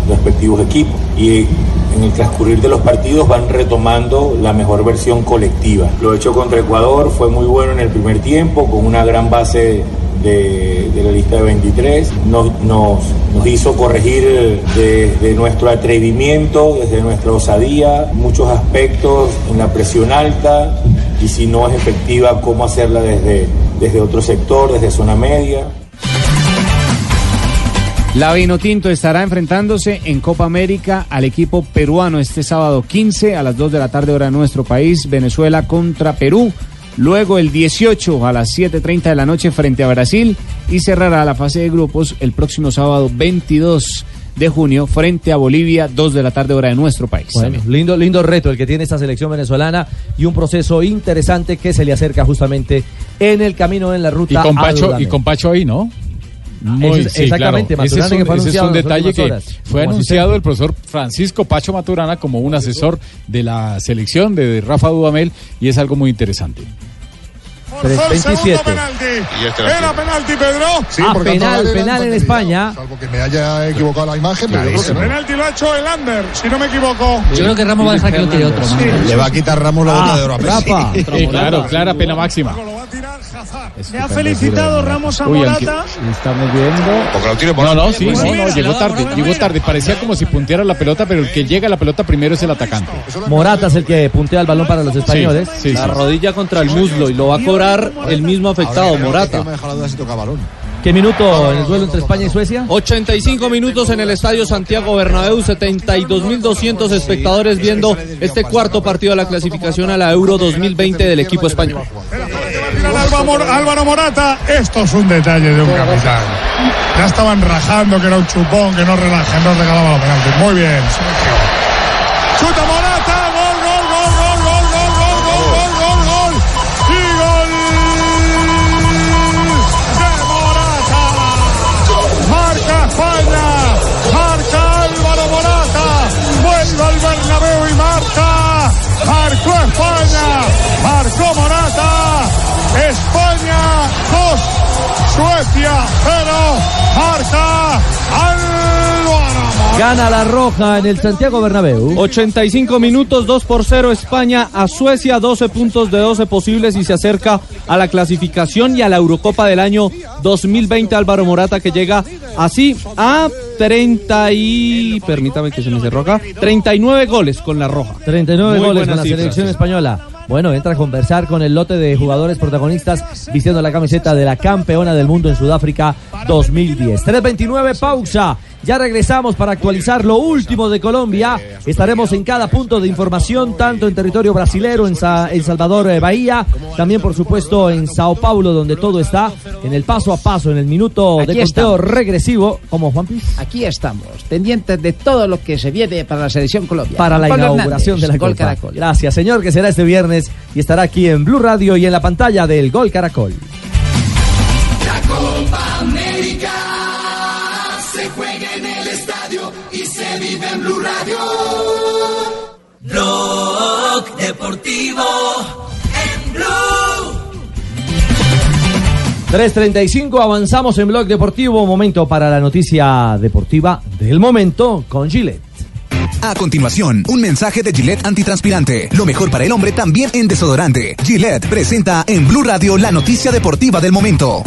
respectivos equipos y en el transcurrir de los partidos van retomando la mejor versión colectiva. Lo hecho contra Ecuador fue muy bueno en el primer tiempo, con una gran base de, de la lista de 23. Nos, nos, hizo corregir desde nuestro atrevimiento, desde nuestra osadía, muchos aspectos en la presión alta y si no es efectiva, cómo hacerla desde, desde otro sector, desde zona media. La Vinotinto estará enfrentándose en Copa América al equipo peruano este sábado 15 a las 2 de la tarde hora de nuestro país, Venezuela contra Perú. Luego el 18 a las 7.30 de la noche frente a Brasil y cerrará la fase de grupos el próximo sábado 22 de junio frente a Bolivia, 2 de la tarde hora de nuestro país. Bueno, lindo, lindo reto el que tiene esta selección venezolana y un proceso interesante que se le acerca justamente en el camino, en la Y ruta con a Pacho, y con Pacho ahí, ¿no? Es- exactamente, claro. Ese es un, que fue ese es un detalle que fue anunciado el profesor Francisco Pacho Maturana como un asesor de la selección de Rafa Dudamel y es algo muy interesante. 3.27. Era penalti, Pedro. Ah, penal, penal en España. Que me haya equivocado la imagen, pero yo creo que no. Penalti lo ha hecho el Ander, si no me equivoco. Yo creo que Ramos va a dejar que lo tire otro. Le va a quitar Ramos la bota de oro a Messi. Rafa. Sí, claro, clara pena máxima. Le ha felicitado Ramos a Morata. estamos viendo. Porque lo tire por No, no, sí, no, no, llegó tarde, llegó tarde. Parecía como si punteara la pelota, pero el que llega a la pelota primero es el atacante. Morata es el que puntea el balón para los españoles. la rodilla contra el muslo y lo va a cobrar el mismo afectado, Morata. ¿Qué minuto en el duelo entre España y Suecia? 85 minutos en el Estadio Santiago Bernabéu, 72.200 espectadores viendo este cuarto partido de la clasificación a la Euro 2020 del equipo español. Mor- Álvaro Morata. Esto es un detalle de un capitán. Ya estaban rajando que era un chupón, que no relaja, no regalaba los penaltis. Muy bien, Sergio. Chuta 0. Marca Álvaro Gana la roja en el Santiago Bernabéu. 85 minutos, 2 por 0 España a Suecia, 12 puntos de 12 posibles y se acerca a la clasificación y a la Eurocopa del año 2020 Álvaro Morata que llega así a 30 y... permítame que se me cerró acá, 39 goles con la roja. 39 Muy goles con la cifras. selección española. Bueno, entra a conversar con el lote de jugadores protagonistas vistiendo la camiseta de la campeona del mundo en Sudáfrica 2010. 3.29, pausa. Ya regresamos para actualizar lo último de Colombia. Estaremos en cada punto de información, tanto en territorio brasilero, en, Sa- en Salvador eh, Bahía, también por supuesto en Sao Paulo, donde todo está en el paso a paso, en el minuto de Aquí conteo estamos. regresivo. como Juan Piz? Aquí estamos, pendientes de todo lo que se viene para la selección Colombia. para la Pablo inauguración Hernández, de la Gol Copa. Caracol. Gracias, señor, que será este viernes y estará aquí en Blue Radio y en la pantalla del Gol Caracol. Blue Radio. Blog Deportivo en Blue. 3.35, avanzamos en Blog Deportivo, momento para la noticia deportiva del momento con Gillette. A continuación, un mensaje de Gillette antitranspirante. Lo mejor para el hombre también en desodorante. Gillette presenta en Blue Radio la noticia deportiva del momento.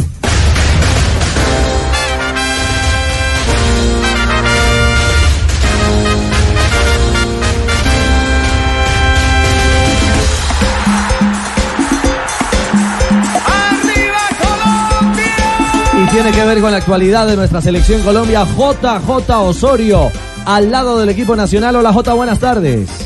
Tiene que ver con la actualidad de nuestra selección Colombia, JJ Osorio, al lado del equipo nacional. Hola J, buenas tardes.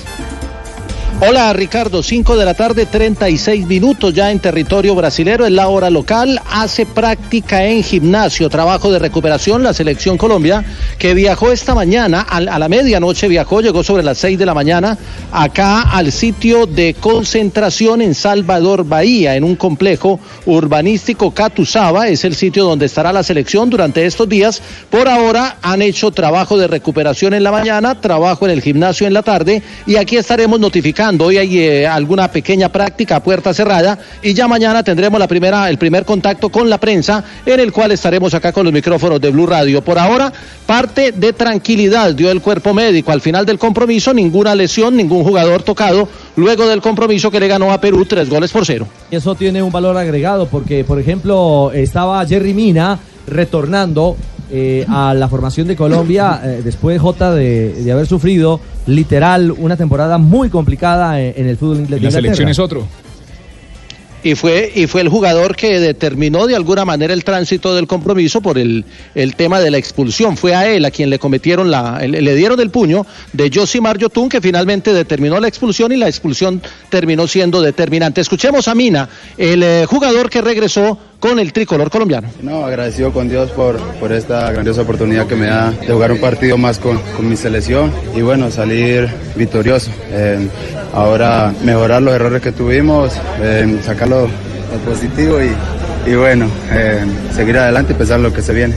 Hola Ricardo, 5 de la tarde, 36 minutos ya en territorio brasilero, es la hora local, hace práctica en gimnasio, trabajo de recuperación. La selección Colombia, que viajó esta mañana, a, la medianoche viajó, llegó sobre las 6 de la mañana, acá al sitio de concentración en Salvador Bahía, en un complejo urbanístico Catuzaba, es el sitio donde estará la selección durante estos días. Por ahora han hecho trabajo de recuperación en la mañana, trabajo en el gimnasio en la tarde, y aquí estaremos notificando Hoy hay eh, alguna pequeña práctica a puerta cerrada y ya mañana tendremos la primera, el primer contacto con la prensa en el cual estaremos acá con los micrófonos de Blue Radio. Por ahora, parte de tranquilidad dio el cuerpo médico. Al final del compromiso, ninguna lesión, ningún jugador tocado luego del compromiso que le ganó a Perú tres goles por cero. Eso tiene un valor agregado porque, por ejemplo, estaba Jerry Mina retornando eh, a la formación de Colombia eh, después J de, de haber sufrido literal una temporada muy complicada en, en el fútbol inglés. La selección es otro. Y fue, y fue el jugador que determinó de alguna manera el tránsito del compromiso por el, el tema de la expulsión. Fue a él a quien le cometieron la, le le dieron el puño de Josimar Yotun, que finalmente determinó la expulsión y la expulsión terminó siendo determinante. Escuchemos a Mina, el eh, jugador que regresó con el tricolor colombiano. No, agradecido con Dios por, por esta grandiosa oportunidad que me da de jugar un partido más con, con mi selección y bueno, salir victorioso. Ahora mejorar los errores que tuvimos, eh, sacar lo, positivo y, y bueno, seguir adelante y pensar lo que se viene.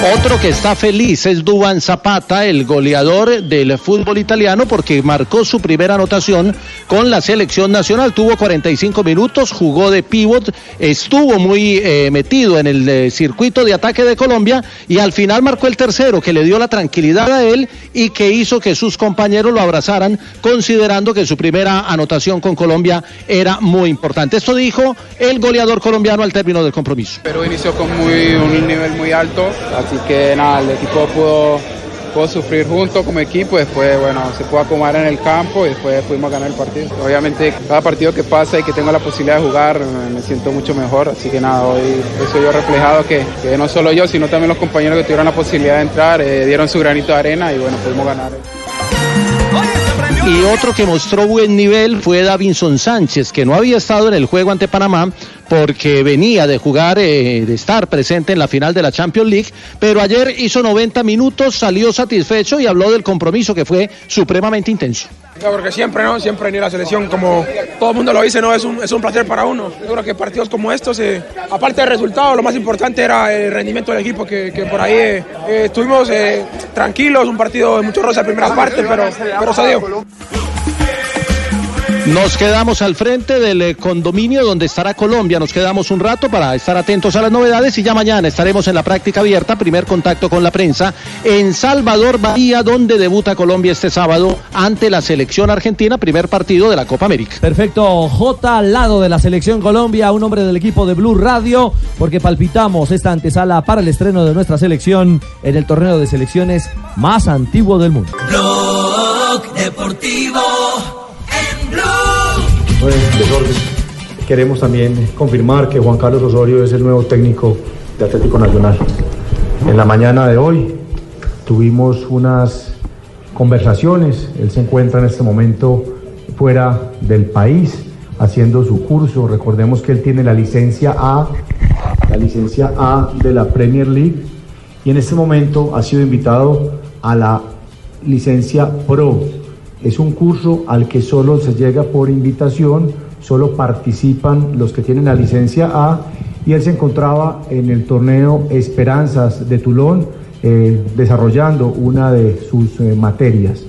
Otro que está feliz es Duban Zapata, el goleador del fútbol italiano, porque marcó su primera anotación con la selección nacional. Tuvo 45 minutos, jugó de pivot, estuvo muy eh, metido en el eh, circuito de ataque de Colombia y al final marcó el tercero, que le dio la tranquilidad a él y que hizo que sus compañeros lo abrazaran, considerando que su primera anotación con Colombia era muy importante. Esto dijo el goleador colombiano al término del compromiso. Perú inició con muy, un nivel muy alto, así que nada, el equipo pudo, pudo sufrir junto como equipo, después bueno, se pudo acomodar en el campo y después pudimos ganar el partido. Obviamente cada partido que pasa y que tengo la posibilidad de jugar me, me siento mucho mejor, así que nada, hoy eso yo reflejado que, que no solo yo, sino también los compañeros que tuvieron la posibilidad de entrar, eh, dieron su granito de arena y bueno, pudimos ganar. Y otro que mostró buen nivel fue Davinson Sánchez, que no había estado en el juego ante Panamá porque venía de jugar, eh, de estar presente en la final de la Champions League, pero ayer hizo 90 minutos, salió satisfecho y habló del compromiso que fue supremamente intenso. Porque siempre, ¿no? Siempre venir la selección, como todo el mundo lo dice, ¿no? Es un, es un placer para uno. Yo creo que partidos como estos, eh, aparte del resultado, lo más importante era el rendimiento del equipo, que, por ahí eh, estuvimos tranquilos, un partido de mucho rosa en primera parte, pero, pero se. Nos quedamos al frente del eh, condominio donde estará Colombia. Nos quedamos un rato para estar atentos a las novedades y ya mañana estaremos en la práctica abierta, primer contacto con la prensa, en Salvador Bahía, donde debuta Colombia este sábado ante la selección argentina, primer partido de la Copa América. Perfecto, J al lado de la selección Colombia, un hombre del equipo de Blue Radio, porque palpitamos esta antesala para el estreno de nuestra selección en el torneo de selecciones más antiguo del mundo. Blog Deportivo. No es desorden. Queremos también confirmar que Juan Carlos Osorio es el nuevo técnico de Atlético Nacional. En la mañana de hoy tuvimos unas conversaciones. Él se encuentra en este momento fuera del país haciendo su curso. Recordemos que él tiene la licencia A, la licencia A de la Premier League y en este momento ha sido invitado a la licencia Pro. Es un curso al que solo se llega por invitación, solo participan los que tienen la licencia A y él se encontraba en el torneo Esperanzas de Tulón eh, desarrollando una de sus eh, materias.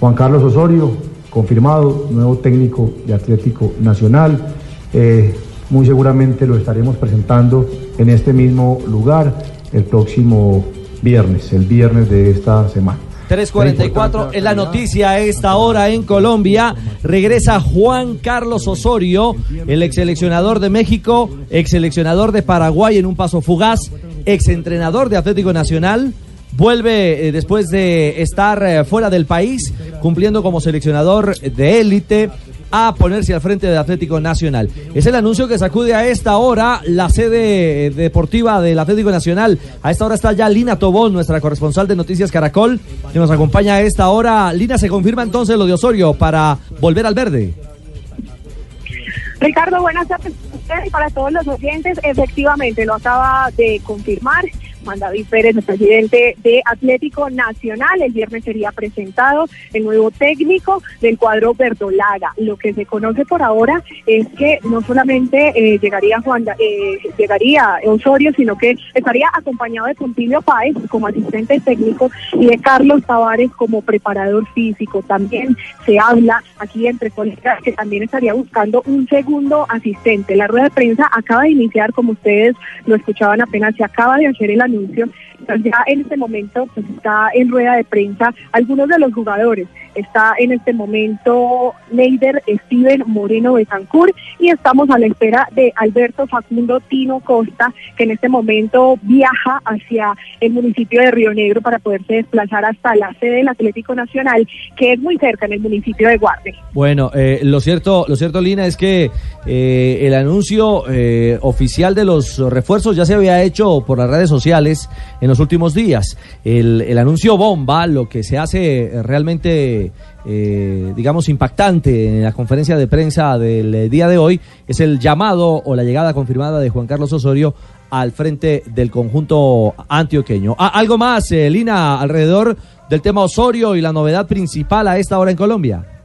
Juan Carlos Osorio, confirmado, nuevo técnico de Atlético Nacional. Eh, muy seguramente lo estaremos presentando en este mismo lugar el próximo viernes, el viernes de esta semana. 3.44 es la noticia a esta hora en Colombia. Regresa Juan Carlos Osorio, el ex seleccionador de México, ex seleccionador de Paraguay en un paso fugaz, ex entrenador de Atlético Nacional. Vuelve eh, después de estar eh, fuera del país, cumpliendo como seleccionador de élite. A ponerse al frente de Atlético Nacional. Es el anuncio que sacude a esta hora la sede deportiva del Atlético Nacional. A esta hora está ya Lina Tobón, nuestra corresponsal de Noticias Caracol, que nos acompaña a esta hora. Lina, ¿se confirma entonces lo de Osorio para volver al verde? Ricardo, buenas tardes para todos los oyentes. Efectivamente, lo acaba de confirmar Juan David Pérez, el presidente de Atlético Nacional. El viernes sería presentado el nuevo técnico del cuadro verdolaga. Lo que se conoce por ahora es que no solamente eh, llegaría Juan, eh, llegaría Osorio, sino que estaría acompañado de Pompilio Páez como asistente técnico y de Carlos Tavares como preparador físico. También se habla aquí entre colegas que también estaría buscando un segundo asistente. La rueda de prensa acaba de iniciar, como ustedes lo escuchaban apenas, se acaba de hacer el anuncio. Ya en este momento pues, está en rueda de prensa algunos de los jugadores. Está en este momento Neider Steven Moreno Betancourt y estamos a la espera de Alberto Facundo Tino Costa, que en este momento viaja hacia el municipio de Río Negro para poderse desplazar hasta la sede del Atlético Nacional, que es muy cerca en el municipio de Guarde. Bueno, eh, lo cierto, lo cierto, Lina, es que eh, el anuncio eh, oficial de los refuerzos ya se había hecho por las redes sociales en los últimos días. El, anuncio bomba, lo que se hace eh, realmente, eh, digamos, impactante en la conferencia de prensa del eh, día de hoy, es el llamado o la llegada confirmada de Juan Carlos Osorio al frente del conjunto antioqueño. Ah, ¿Algo más, eh, Lina, alrededor del tema Osorio y la novedad principal a esta hora en Colombia?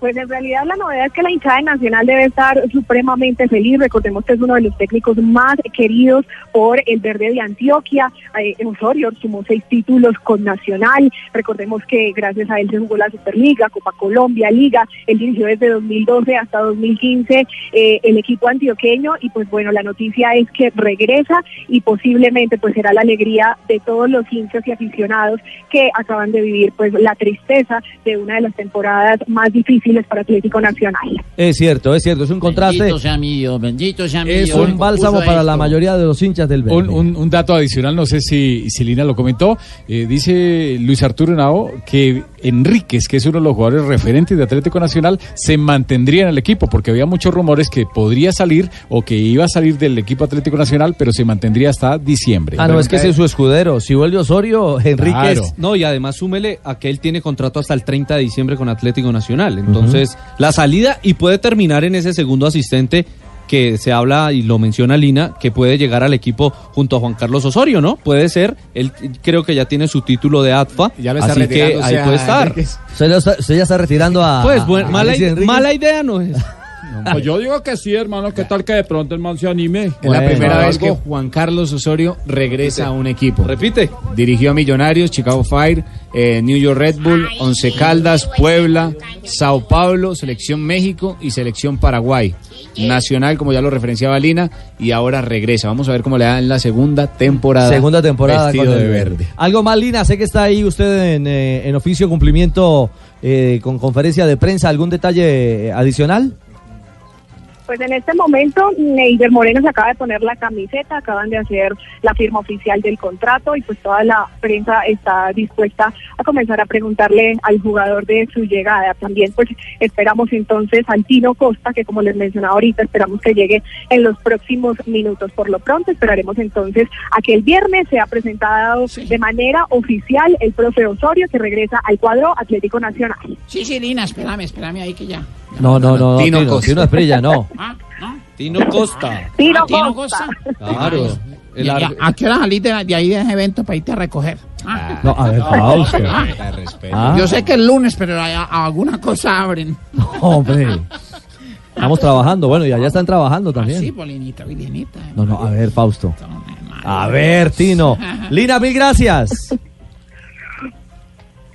Pues en realidad la novedad es que la hinchada de Nacional debe estar supremamente feliz. Recordemos que es uno de los técnicos más queridos por el Verde de Antioquia. Eh, Osorio sumó seis títulos con Nacional. Recordemos que gracias a él se jugó la Superliga, Copa Colombia, Liga. Él dirigió desde 2012 hasta 2015 eh, el equipo antioqueño y pues bueno, la noticia es que regresa y posiblemente pues será la alegría de todos los hinchas y aficionados que acaban de vivir pues la tristeza de una de las temporadas más difíciles para Atlético Nacional. Es cierto, es cierto, es un contraste. Bendito sea mi Dios, bendito sea mi Es un bálsamo para la mayoría de los hinchas del verde. Un, un- un dato adicional, no sé si, si Lina lo comentó, eh, dice Luis Arturo Henao que Enríquez, que es uno de los jugadores referentes de Atlético Nacional, se mantendría en el equipo, porque había muchos rumores que podría salir o que iba a salir del equipo Atlético Nacional, pero se mantendría hasta diciembre. Ah, no, es que ese es su escudero. Si vuelve Osorio, Enríquez. No, y además súmele a que él tiene contrato hasta el 30 de diciembre con Atlético Nacional. Entonces, la salida y puede terminar en ese segundo asistente que se habla y lo menciona Lina, que puede llegar al equipo junto a Juan Carlos Osorio, ¿no? Puede ser, él creo que ya tiene su título de ATFA, Ya lo está así que ahí o sea, puede estar. Se, lo está- se ya está retirando a. Pues a- buen- a mala, mala idea no es. Pues yo digo que sí, hermano, ¿qué tal que de pronto el man se anime? Es la primera vez que. Juan Carlos Osorio regresa a un equipo. Repite. Dirigió a Millonarios, Chicago Fire, eh, New York Red Bull, Once Caldas, Puebla, Sao Paulo, Selección México y Selección Paraguay. Nacional, como ya lo referenciaba Lina, y ahora regresa. Vamos a ver cómo le da en la segunda temporada. Segunda temporada Vestido con el de verde. Algo más, Lina, sé que está ahí usted en, eh, en oficio cumplimiento eh, con conferencia de prensa. ¿Algún detalle eh, adicional? Pues en este momento Neider Moreno se acaba de poner la camiseta, acaban de hacer la firma oficial del contrato y pues toda la prensa está dispuesta a comenzar a preguntarle al jugador de su llegada. También pues esperamos entonces al Tino Costa, que como les mencionaba ahorita, esperamos que llegue en los próximos minutos. Por lo pronto esperaremos entonces a que el viernes sea presentado de manera oficial el profe Osorio que regresa al cuadro Atlético Nacional. Sí, sí, Lina, espérame, espérame ahí que ya. No, no, no, no, Tino Tino, Costa. Tino Esprilla, no. Ah, ¿no? Tino Costa. Tino Ah, Tino Costa. Claro. El Ya, ya, ar- ¿A qué hora salís de, de ahí de ese evento para irte a recoger? Ah. No, a ver, Fausto. Ah. Yo sé que es lunes, pero hay- alguna cosa abren. Hombre. Estamos trabajando, bueno, y allá están trabajando Sí, también. Polinita, Vilinita. No, no, a ver, Fausto. A ver, Tino. Lina, mil gracias.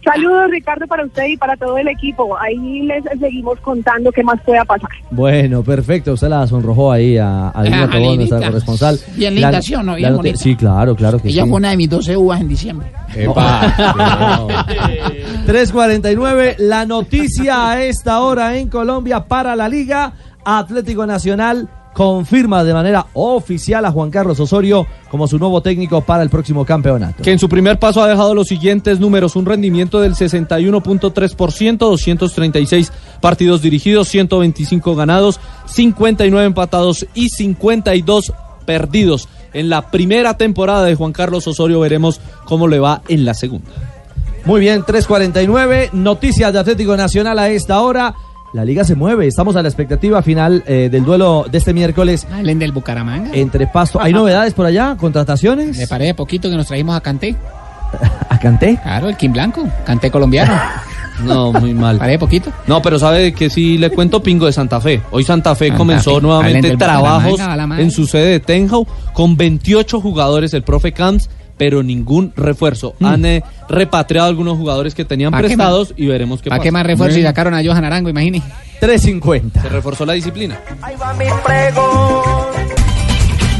Saludos Ricardo para usted y para todo el equipo. Ahí les seguimos contando qué más pueda pasar. Bueno, perfecto. Usted la sonrojó ahí a, a Lina Ah, Tobón, nuestra corresponsal. Bien linda, La- ¿sí o no? Bien bonita. Sí, claro, claro que Ella sí. fue una de mis 12 uvas en diciembre. 349, la noticia a esta hora en Colombia para la Liga. Atlético Nacional confirma de manera oficial a Juan Carlos Osorio como su nuevo técnico para el próximo campeonato. que en su primer paso ha dejado los siguientes números, un rendimiento del 61.3%, 236 partidos dirigidos, 125 ganados, 59 empatados y 52 perdidos. En la primera temporada de Juan Carlos Osorio veremos cómo le va en la segunda. Muy bien, 3.49, noticias de Atlético Nacional a esta hora. La liga se mueve, estamos a la expectativa final eh, del duelo de este miércoles Hablen del Bucaramanga. entre Pasto. ¿Hay novedades por allá? ¿Contrataciones? Me parece poquito que nos trajimos a Canté. ¿A Canté? Claro, el Kim Blanco. Canté colombiano. No, muy mal. Parece poquito. No, pero sabe que sí le cuento Pingo de Santa Fe. Hoy Santa Fe Santa comenzó Fe. Nuevamente trabajos en su sede de Tenjau con 28 jugadores el profe Camps, pero ningún refuerzo. Han eh, repatriado algunos jugadores que tenían ¿Pa qué prestados y veremos qué ¿Para pasa. qué más refuerzo? Y sacaron a Johan Arango, imagine. 3.50. Se reforzó la disciplina.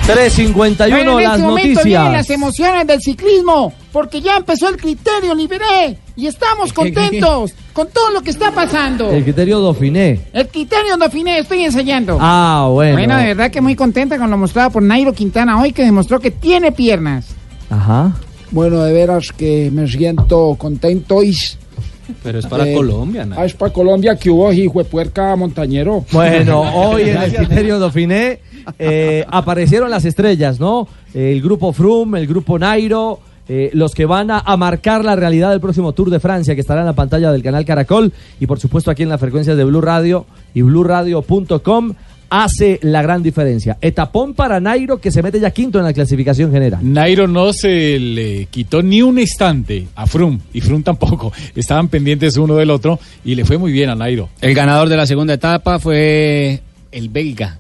3.51 Bueno, en las este momento vienen las noticias. emociones del ciclismo, porque ya empezó el criterio libre y estamos contentos con todo lo que está pasando. El criterio Dauphiné. El criterio Dauphiné, estoy ensayando. Ah, bueno. Bueno, de verdad que muy contenta con lo mostrado por Nairo Quintana hoy, que demostró que tiene piernas. Ajá. Bueno, de veras que me siento contento y... Pero es para Eh, Colombia, ¿no? Ah, es para Colombia que hubo hijo de puerca montañero. Bueno, hoy en el criterio Dauphiné eh, aparecieron las estrellas, ¿no? El grupo Froome, el grupo Nairo, eh, los que van a, a marcar la realidad del próximo Tour de Francia, que estará en la pantalla del canal Caracol y por supuesto aquí en la frecuencia de Blue Radio y BlueRadio.com hace la gran diferencia. Etapón para Nairo que se mete ya quinto en la clasificación general. Nairo no se le quitó ni un instante a Frum y Frum tampoco. Estaban pendientes uno del otro y le fue muy bien a Nairo. El ganador de la segunda etapa fue el belga.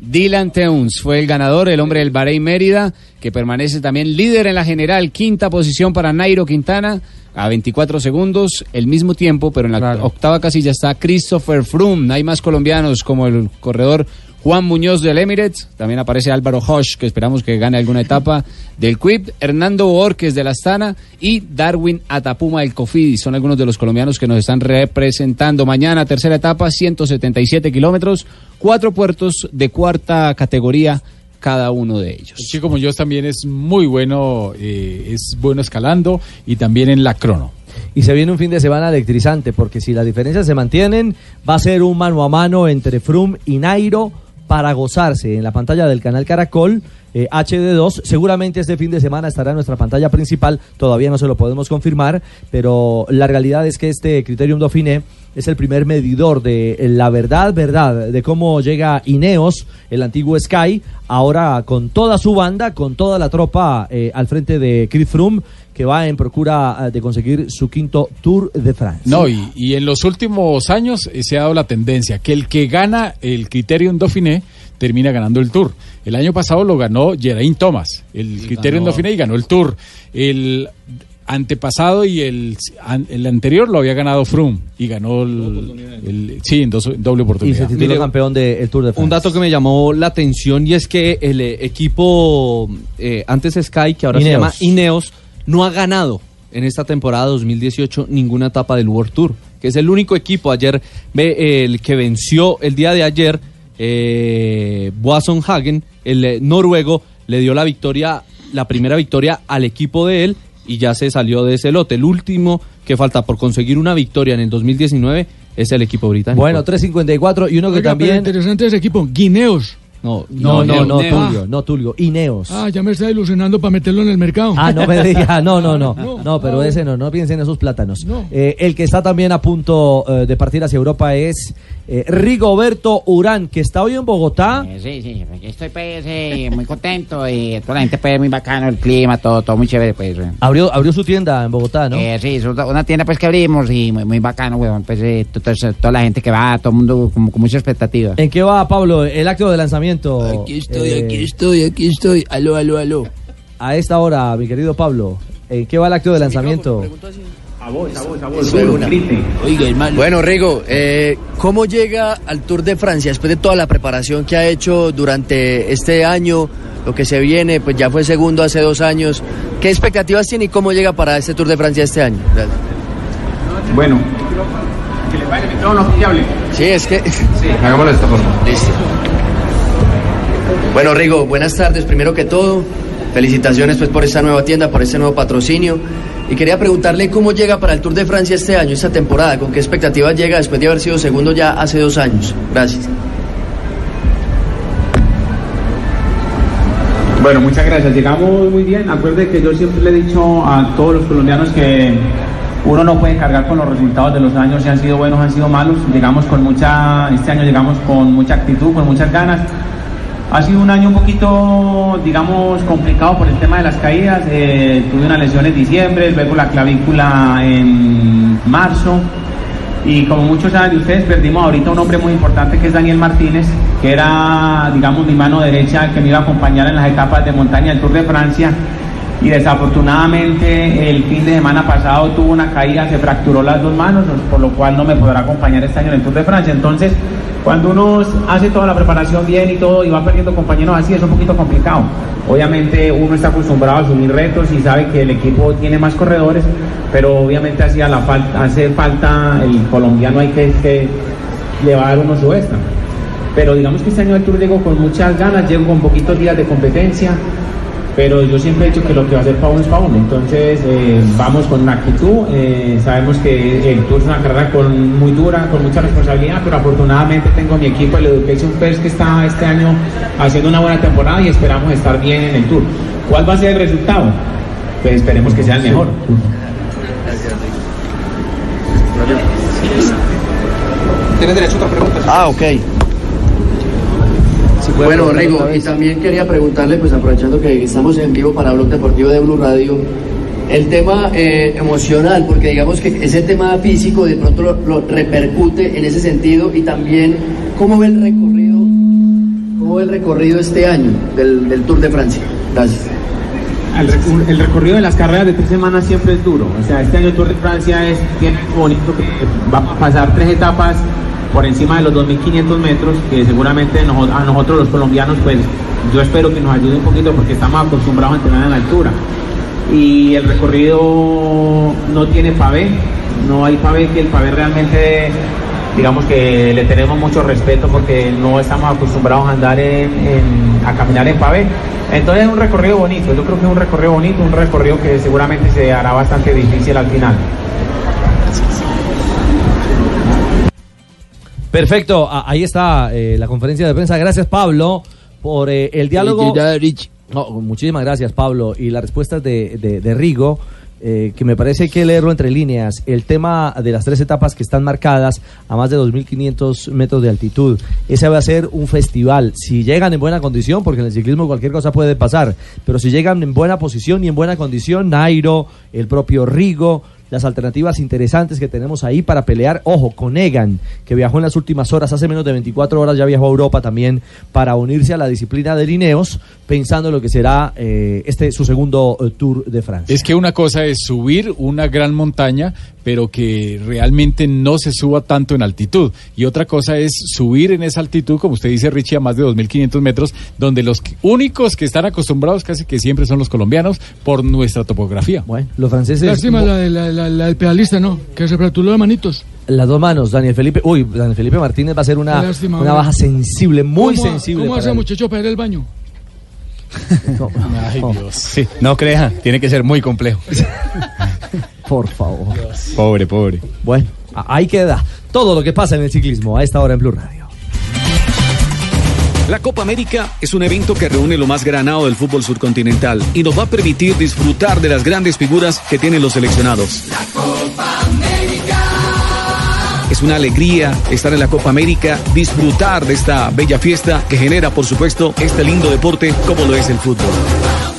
Dylan Teuns fue el ganador, el hombre del Bahrein Mérida, que permanece también líder en la general, quinta posición para Nairo Quintana, a 24 segundos, el mismo tiempo, pero en la octava casilla está Christopher Froome. Hay más colombianos como el corredor Juan Muñoz del Emirates, también aparece Álvaro Hosch, que esperamos que gane alguna etapa del Quip, Hernando Borges del Astana y Darwin Atapuma del Cofidis. Son algunos de los colombianos que nos están representando. Mañana, tercera etapa, 177 kilómetros, cuatro puertos de cuarta categoría cada uno de ellos. El chico Muñoz también es muy bueno, eh, es bueno escalando y también en la crono. Y se viene un fin de semana electrizante, porque si las diferencias se mantienen, va a ser un mano a mano entre Frum y Nairo para gozarse en la pantalla del canal Caracol. eh, HD2, seguramente este fin de semana estará en nuestra pantalla principal, todavía no se lo podemos confirmar, pero la realidad es que este Criterium Dauphiné es el primer medidor de la verdad, verdad, de cómo llega Ineos, el antiguo Sky, ahora con toda su banda, con toda la tropa eh, al frente de Chris Froome, que va en procura eh, de conseguir su quinto Tour de Francia. No, y, y en los últimos años eh, se ha dado la tendencia que el que gana el Criterium Dauphiné termina ganando el Tour. El año pasado lo ganó Geraint Thomas, el Criterium ganó. Dauphiné y ganó el Tour. El antepasado y el, el anterior lo había ganado Froome y ganó el, el- sí en, dos, doble y oportunidad. se tituló campeón del Tour de Francia. Un dato que me llamó la atención y es que el eh, equipo eh, antes Sky, que ahora Ineos. se llama Ineos, no ha ganado en esta temporada 2018 ninguna etapa del World Tour, que es el único equipo ayer ve, eh, el que venció el día de ayer eh, Boasson Hagen, el eh, noruego, le dio la victoria, la primera victoria al equipo de él y ya se salió de ese lote. El último que falta por conseguir una victoria en el 2019 es el equipo británico. Bueno, 3.54 y uno que Oiga, pero también... interesante ese equipo, Guineos. No, No, no, no, Ineos. Tulio, no, Tulio, Ineos. Ah, ya me está ilusionando para meterlo en el mercado. Ah, no me diga, no, no, no, no, pero ese no, no piensen en esos plátanos. Eh, el que está también a punto eh, de partir hacia Europa es eh, Rigoberto Urán, que está hoy en Bogotá. Eh, sí, sí, aquí estoy pues eh, muy contento y toda la gente pues muy bacano, el clima, todo, todo muy chévere pues. eh. Abrió, abrió su tienda en Bogotá, ¿no? Eh, sí, es una tienda pues que abrimos y muy, muy bacano, weón, pues eh, to- to- toda la gente que va, todo el mundo con, con mucha expectativa. ¿En qué va, Pablo, el acto de lanzamiento? Aquí estoy, Eh, aquí estoy, aquí estoy. Aló, aló, aló. A esta hora, mi querido Pablo, ¿en qué va el acto de lanzamiento? Oiga, hermano. Bueno, Rigo, eh, ¿cómo llega al Tour de Francia después de toda la preparación que ha hecho durante este año, lo que se viene, pues ya fue segundo hace dos años? ¿Qué expectativas tiene y cómo llega para este Tour de Francia este año? Gracias. Bueno, que le pare el micrófono que hable. Sí, es que... Hagámoslo de esta forma. Listo. Bueno, Rigo, buenas tardes. Primero que todo, felicitaciones pues por esta nueva tienda, por este nuevo patrocinio. Y quería preguntarle cómo llega para el Tour de Francia este año, esta temporada, con qué expectativas llega después de haber sido segundo ya hace dos años. Gracias. Bueno, muchas gracias. Llegamos muy bien. Acuerde que yo siempre le he dicho a todos los colombianos que uno no puede cargar con los resultados de los años, si han sido buenos, han sido malos. Llegamos con mucha, este año llegamos con mucha actitud, con muchas ganas. Ha sido un año un poquito, digamos, complicado por el tema de las caídas. Eh, tuve una lesión en diciembre, luego la clavícula en marzo. Y como muchos saben de ustedes, perdimos ahorita un hombre muy importante que es Daniel Martínez, que era, digamos, mi mano derecha que me iba a acompañar en las etapas de montaña del Tour de Francia. Y desafortunadamente el fin de semana pasado tuvo una caída, se fracturó las dos manos, por lo cual no me podrá acompañar este año en el Tour de Francia. Entonces, cuando uno hace toda la preparación bien y todo y va perdiendo compañeros así, es un poquito complicado. Obviamente uno está acostumbrado a asumir retos y sabe que el equipo tiene más corredores, pero obviamente hacía la falta, hace falta el colombiano hay que, que le va a dar uno su extra. Pero digamos que este año el Tour llegó con muchas ganas, llegó con poquitos días de competencia, pero yo siempre he dicho que lo que va a hacer para uno es para uno. Entonces eh, vamos con una actitud, eh, sabemos que el Tour es una carrera con, muy dura, con mucha responsabilidad, pero afortunadamente tengo mi equipo, el Education First, que está este año haciendo una buena temporada y esperamos estar bien en el Tour. ¿Cuál va a ser el resultado? Pues esperemos que sea el mejor. Tienes derecho a otra pregunta. Ah, ok. Bueno, Rigo, y también quería preguntarle, pues aprovechando que estamos en vivo para Blog Deportivo de Blue Radio, el tema eh, emocional, porque digamos que ese tema físico de pronto lo, lo repercute en ese sentido y también cómo ve el recorrido, cómo ve el recorrido este año del, del Tour de Francia. Gracias. El, el recorrido de las carreras de tres semanas siempre es duro. O sea, este año el Tour de Francia es tiene bonito que va a pasar tres etapas por encima de los 2.500 metros, que seguramente a nosotros los colombianos, pues yo espero que nos ayude un poquito porque estamos acostumbrados a entrenar en altura. Y el recorrido no tiene pavé, no hay pavé, que el pavé realmente, digamos que le tenemos mucho respeto porque no estamos acostumbrados a andar en- a caminar en pavé. Entonces es un recorrido bonito, yo creo que es un recorrido bonito, un recorrido que seguramente se hará bastante difícil al final. Perfecto, ahí está eh, la conferencia de prensa. Gracias, Pablo, por eh, el diálogo. No, muchísimas gracias, Pablo. Y las respuestas de, de- de Rigo, eh, que me parece que leerlo entre líneas. El tema de las tres etapas que están marcadas a más de 2.500 metros de altitud. Ese va a ser un festival. Si llegan en buena condición, porque en el ciclismo cualquier cosa puede pasar, pero si llegan en buena posición y en buena condición, Nairo, el propio Rigo, las alternativas interesantes que tenemos ahí para pelear. Ojo, con Egan, que viajó en las últimas horas, hace menos de 24 horas ya viajó a Europa también para unirse a la disciplina de Lineos, pensando en lo que será eh, este su segundo eh, Tour de Francia. Es que una cosa es subir una gran montaña, pero que realmente no se suba tanto en altitud. Y otra cosa es subir en esa altitud, como usted dice, Richie, a más de 2.500 metros, donde los que- únicos que están acostumbrados casi que siempre son los colombianos por nuestra topografía. Bueno, los franceses... Lástima la, de- la, la, la del pedalista, ¿no? Que se fracturó de manitos. Las dos manos, Daniel Felipe. Uy, Daniel Felipe Martínez va a ser una, lástima, una baja sensible, muy ¿Cómo- sensible. ¿Cómo hace muchacho para ir al baño? Ay, Dios. Sí, no crea, tiene que ser muy complejo. Por favor. Pobre, pobre. Bueno, ahí queda todo lo que pasa en el ciclismo a esta hora en Blue Radio. La Copa América es un evento que reúne lo más granado del fútbol surcontinental y nos va a permitir disfrutar de las grandes figuras que tienen los seleccionados. Es una alegría estar en la Copa América, disfrutar de esta bella fiesta que genera, por supuesto, este lindo deporte como lo es el fútbol.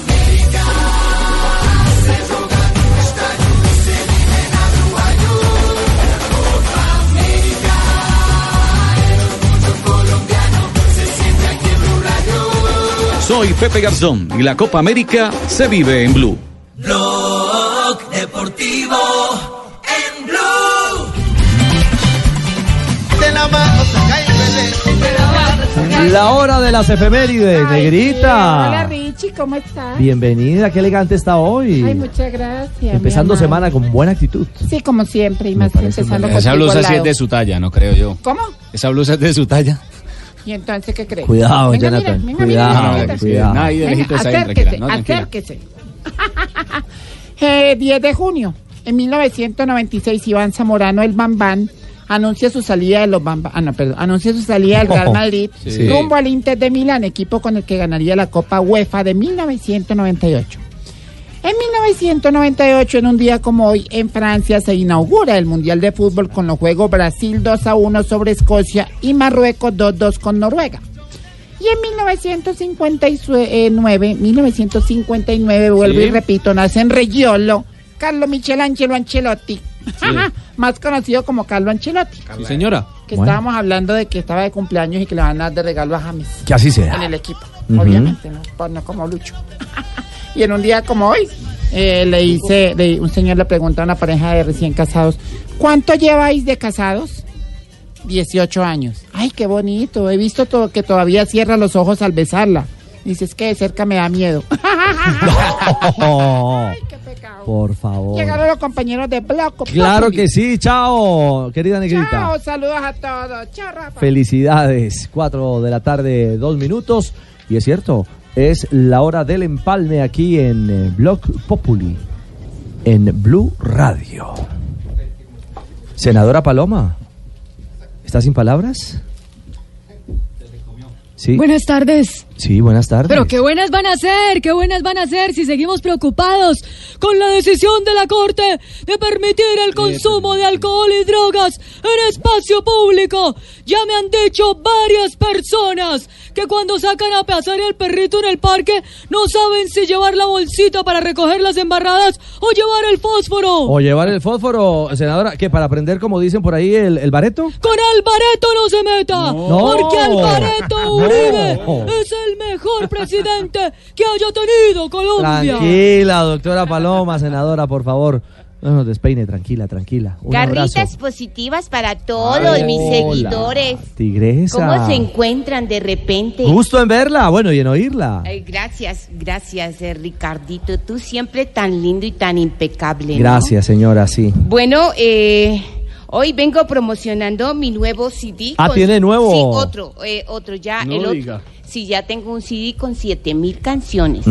Soy Pepe Garzón y la Copa América se vive en Blue. Blog Deportivo en Blue. De la mano hora de las efemérides, Hola negrita. Richie, ¿cómo estás? Bienvenida, qué elegante está hoy. Ay, muchas gracias. Empezando semana con buena actitud. Sí, como siempre, y más empezando Esa contigo blusa sí es de su talla, no creo yo. ¿Cómo? Esa blusa es de su talla. Y entonces, ¿qué crees? Cuidado, Venga, mira, Jonathan, venga, cuidado, mira, mira, mira. cuidado. Nadie de Venga, acérquese, no, acérquese. Eh, 10 de junio, en 1996, Iván Zamorano, el Bambán, anuncia su salida de los Bamba, ah, no, perdón, anuncia su salida del Real Madrid Sí. rumbo al Inter de Milán, equipo con el que ganaría la Copa UEFA de 1998. En 1998, en un día como hoy, en Francia se inaugura el Mundial de Fútbol con los juegos Brasil 2 a 1 sobre Escocia y Marruecos 2-2 con Noruega. Y en 1959, 1959, vuelvo Sí. y repito, nace en Reggiolo Carlo Michelangelo Ancelotti, más conocido como Carlo Ancelotti. Sí, señora. Que Bueno. estábamos hablando de que estaba de cumpleaños y que le van a dar de regalo a James. Que así sea. En el equipo, obviamente, no, no como Lucho. y en un día como hoy, eh, le dice, le- un señor le pregunta a una pareja de recién casados, ¿cuánto lleváis de casados? 18 años. Ay, qué bonito. He visto to- que todavía cierra los ojos al besarla. Dices que de cerca me da miedo. Por favor. Llegaron los compañeros de Bloco. Claro Populi. que sí, chao, querida negrita. Chao, saludos a todos. Chao, Rafa. Felicidades, 4 de la tarde, dos minutos. Y es cierto, es la hora del empalme aquí en eh, Blog Populi, en Blue Radio. Senadora Paloma, ¿está sin palabras? Sí. Buenas tardes. Sí, buenas tardes. Pero qué buenas van a ser, qué buenas van a ser si seguimos preocupados con la decisión de la Corte de permitir el consumo de alcohol y drogas en espacio público. Ya me han dicho varias personas que cuando sacan a pasear el perrito en el parque no saben si llevar la bolsita para recoger las embarradas o llevar el fósforo. O llevar el fósforo, senadora, que para aprender, como dicen por ahí, el, el bareto. Con Alvareto no se meta, No. porque Alvareto No. Uribe es el mejor presidente que haya tenido Colombia. Tranquila, doctora Paloma, senadora, por favor. No nos despeine, tranquila, tranquila. Un Garritas abrazo. positivas para todos Ay, mis hola. seguidores. Tigresa. ¿Cómo se encuentran de repente? Gusto en verla, bueno, y en oírla. Ay, gracias, gracias, eh, Ricardito. Tú siempre tan lindo y tan impecable. ¿no? Gracias, señora, sí. Bueno, eh, hoy vengo promocionando mi nuevo CD. Ah, ¿tiene nuevo? Sí, otro, eh, otro ya. No el otro. diga. Sí, ya tengo un CD con 7000 canciones.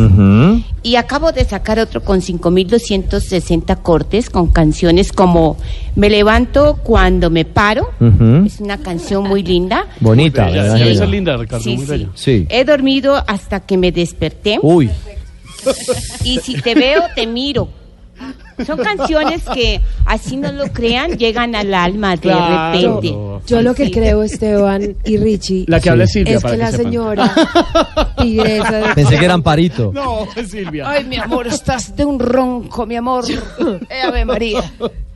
Y acabo de sacar otro con 5.260 cortes con canciones como Me levanto cuando me paro. Es una canción muy linda. Bonita, Sí, ¿verdad, sí. Esa es linda, Ricardo, Sí, muy sí. bella. Sí. He dormido hasta que me desperté. Uy. Y si te veo, te miro. Son canciones que, así no lo crean, llegan al alma de repente. Yo, lo que creo, Esteban y Richie, La que habla es Silvia, es para que que la sepan. señora tigresa de- Pensé que eran parito. No, Silvia. Ay, mi amor, estás de un ronco, mi amor. Eh, Ave María.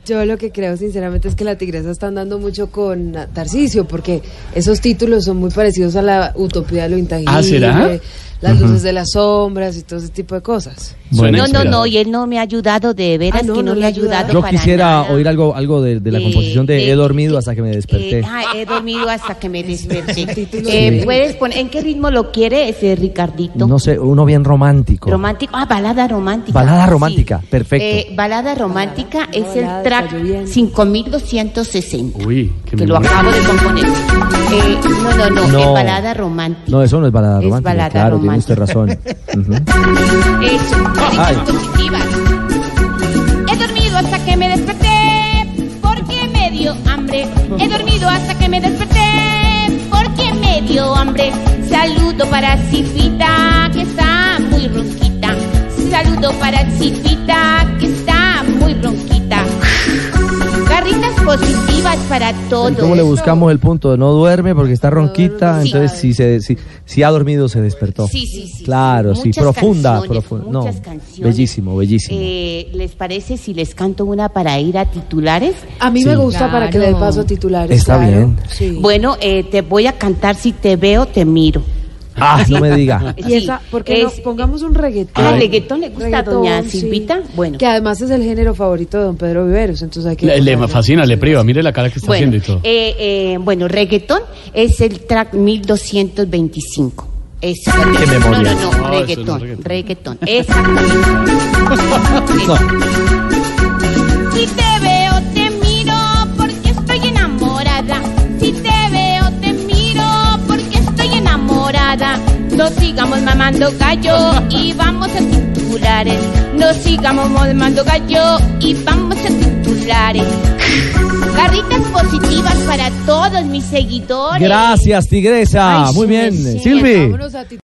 Yo lo que creo, sinceramente, es que la tigresa está andando mucho con Tarcisio, porque esos títulos son muy parecidos a la utopía de lo intangible, ¿Ah, será? Las luces de las sombras y todo ese tipo de cosas. no, no, no, y él no me ha ayudado, de veras Ah, no, que no, no me le ha ayudado. ayudado Yo para quisiera nada. oír algo, algo de, de la Eh, composición de eh, He dormido hasta que me desperté. Eh, ah, he dormido hasta que me desperté. título Eh, de- ¿Puedes poner, en qué ritmo lo quiere ese Ricardito? No sé, uno bien romántico. Romántico, ah, balada romántica. Balada Sí. romántica, perfecto. Eh, balada romántica es balada el track está lloviendo. 5260. Uy, qué que lo acabo de componer. Eh, no, no, no, No. es balada romántica. No, eso no es balada Es romántica. balada claro, tiene usted razón. Eso, Ay. caritas positivas. He dormido hasta que me desperté porque me dio hambre. He dormido hasta que me desperté porque me dio hambre. Saludo para Silvita que está muy ronquita. Saludo para Silvita que está positivas para todos. ¿Cómo le buscamos el punto? No duerme porque está ronquita, Sí. entonces si, se, si, si ha dormido se despertó. Sí, sí, sí. Claro, sí, Muchas profunda. canciones, profunda. No, muchas canciones. bellísimo, bellísimo. Eh, ¿Les parece si les canto una para ir a titulares? A mí me gusta para que le paso a titulares. Está claro. bien. Sí. Bueno, eh, te voy a cantar si te veo, te miro. Ah, no me diga. Y esa, porque no, es- pongamos un reggaetón. Ah, reggaetón le gusta a Reggaetón, doña sí. Silvita. Bueno. Que además es el género favorito de don Pedro Viveros, entonces hay que... Le, le fascina, le priva. Mire la cara que está Bueno, haciendo y todo. eh, eh, bueno, reggaetón es el track 1225. Es, Qué memoria. No, no, no, No, eso no es reggaetón, reggaetón. reggaetón. No sigamos mamando gallo y vamos a titulares. No sigamos mamando gallo y vamos a titulares. Carritas positivas para todos mis seguidores. Gracias, Tigresa. Ay, Muy bien. Silvi.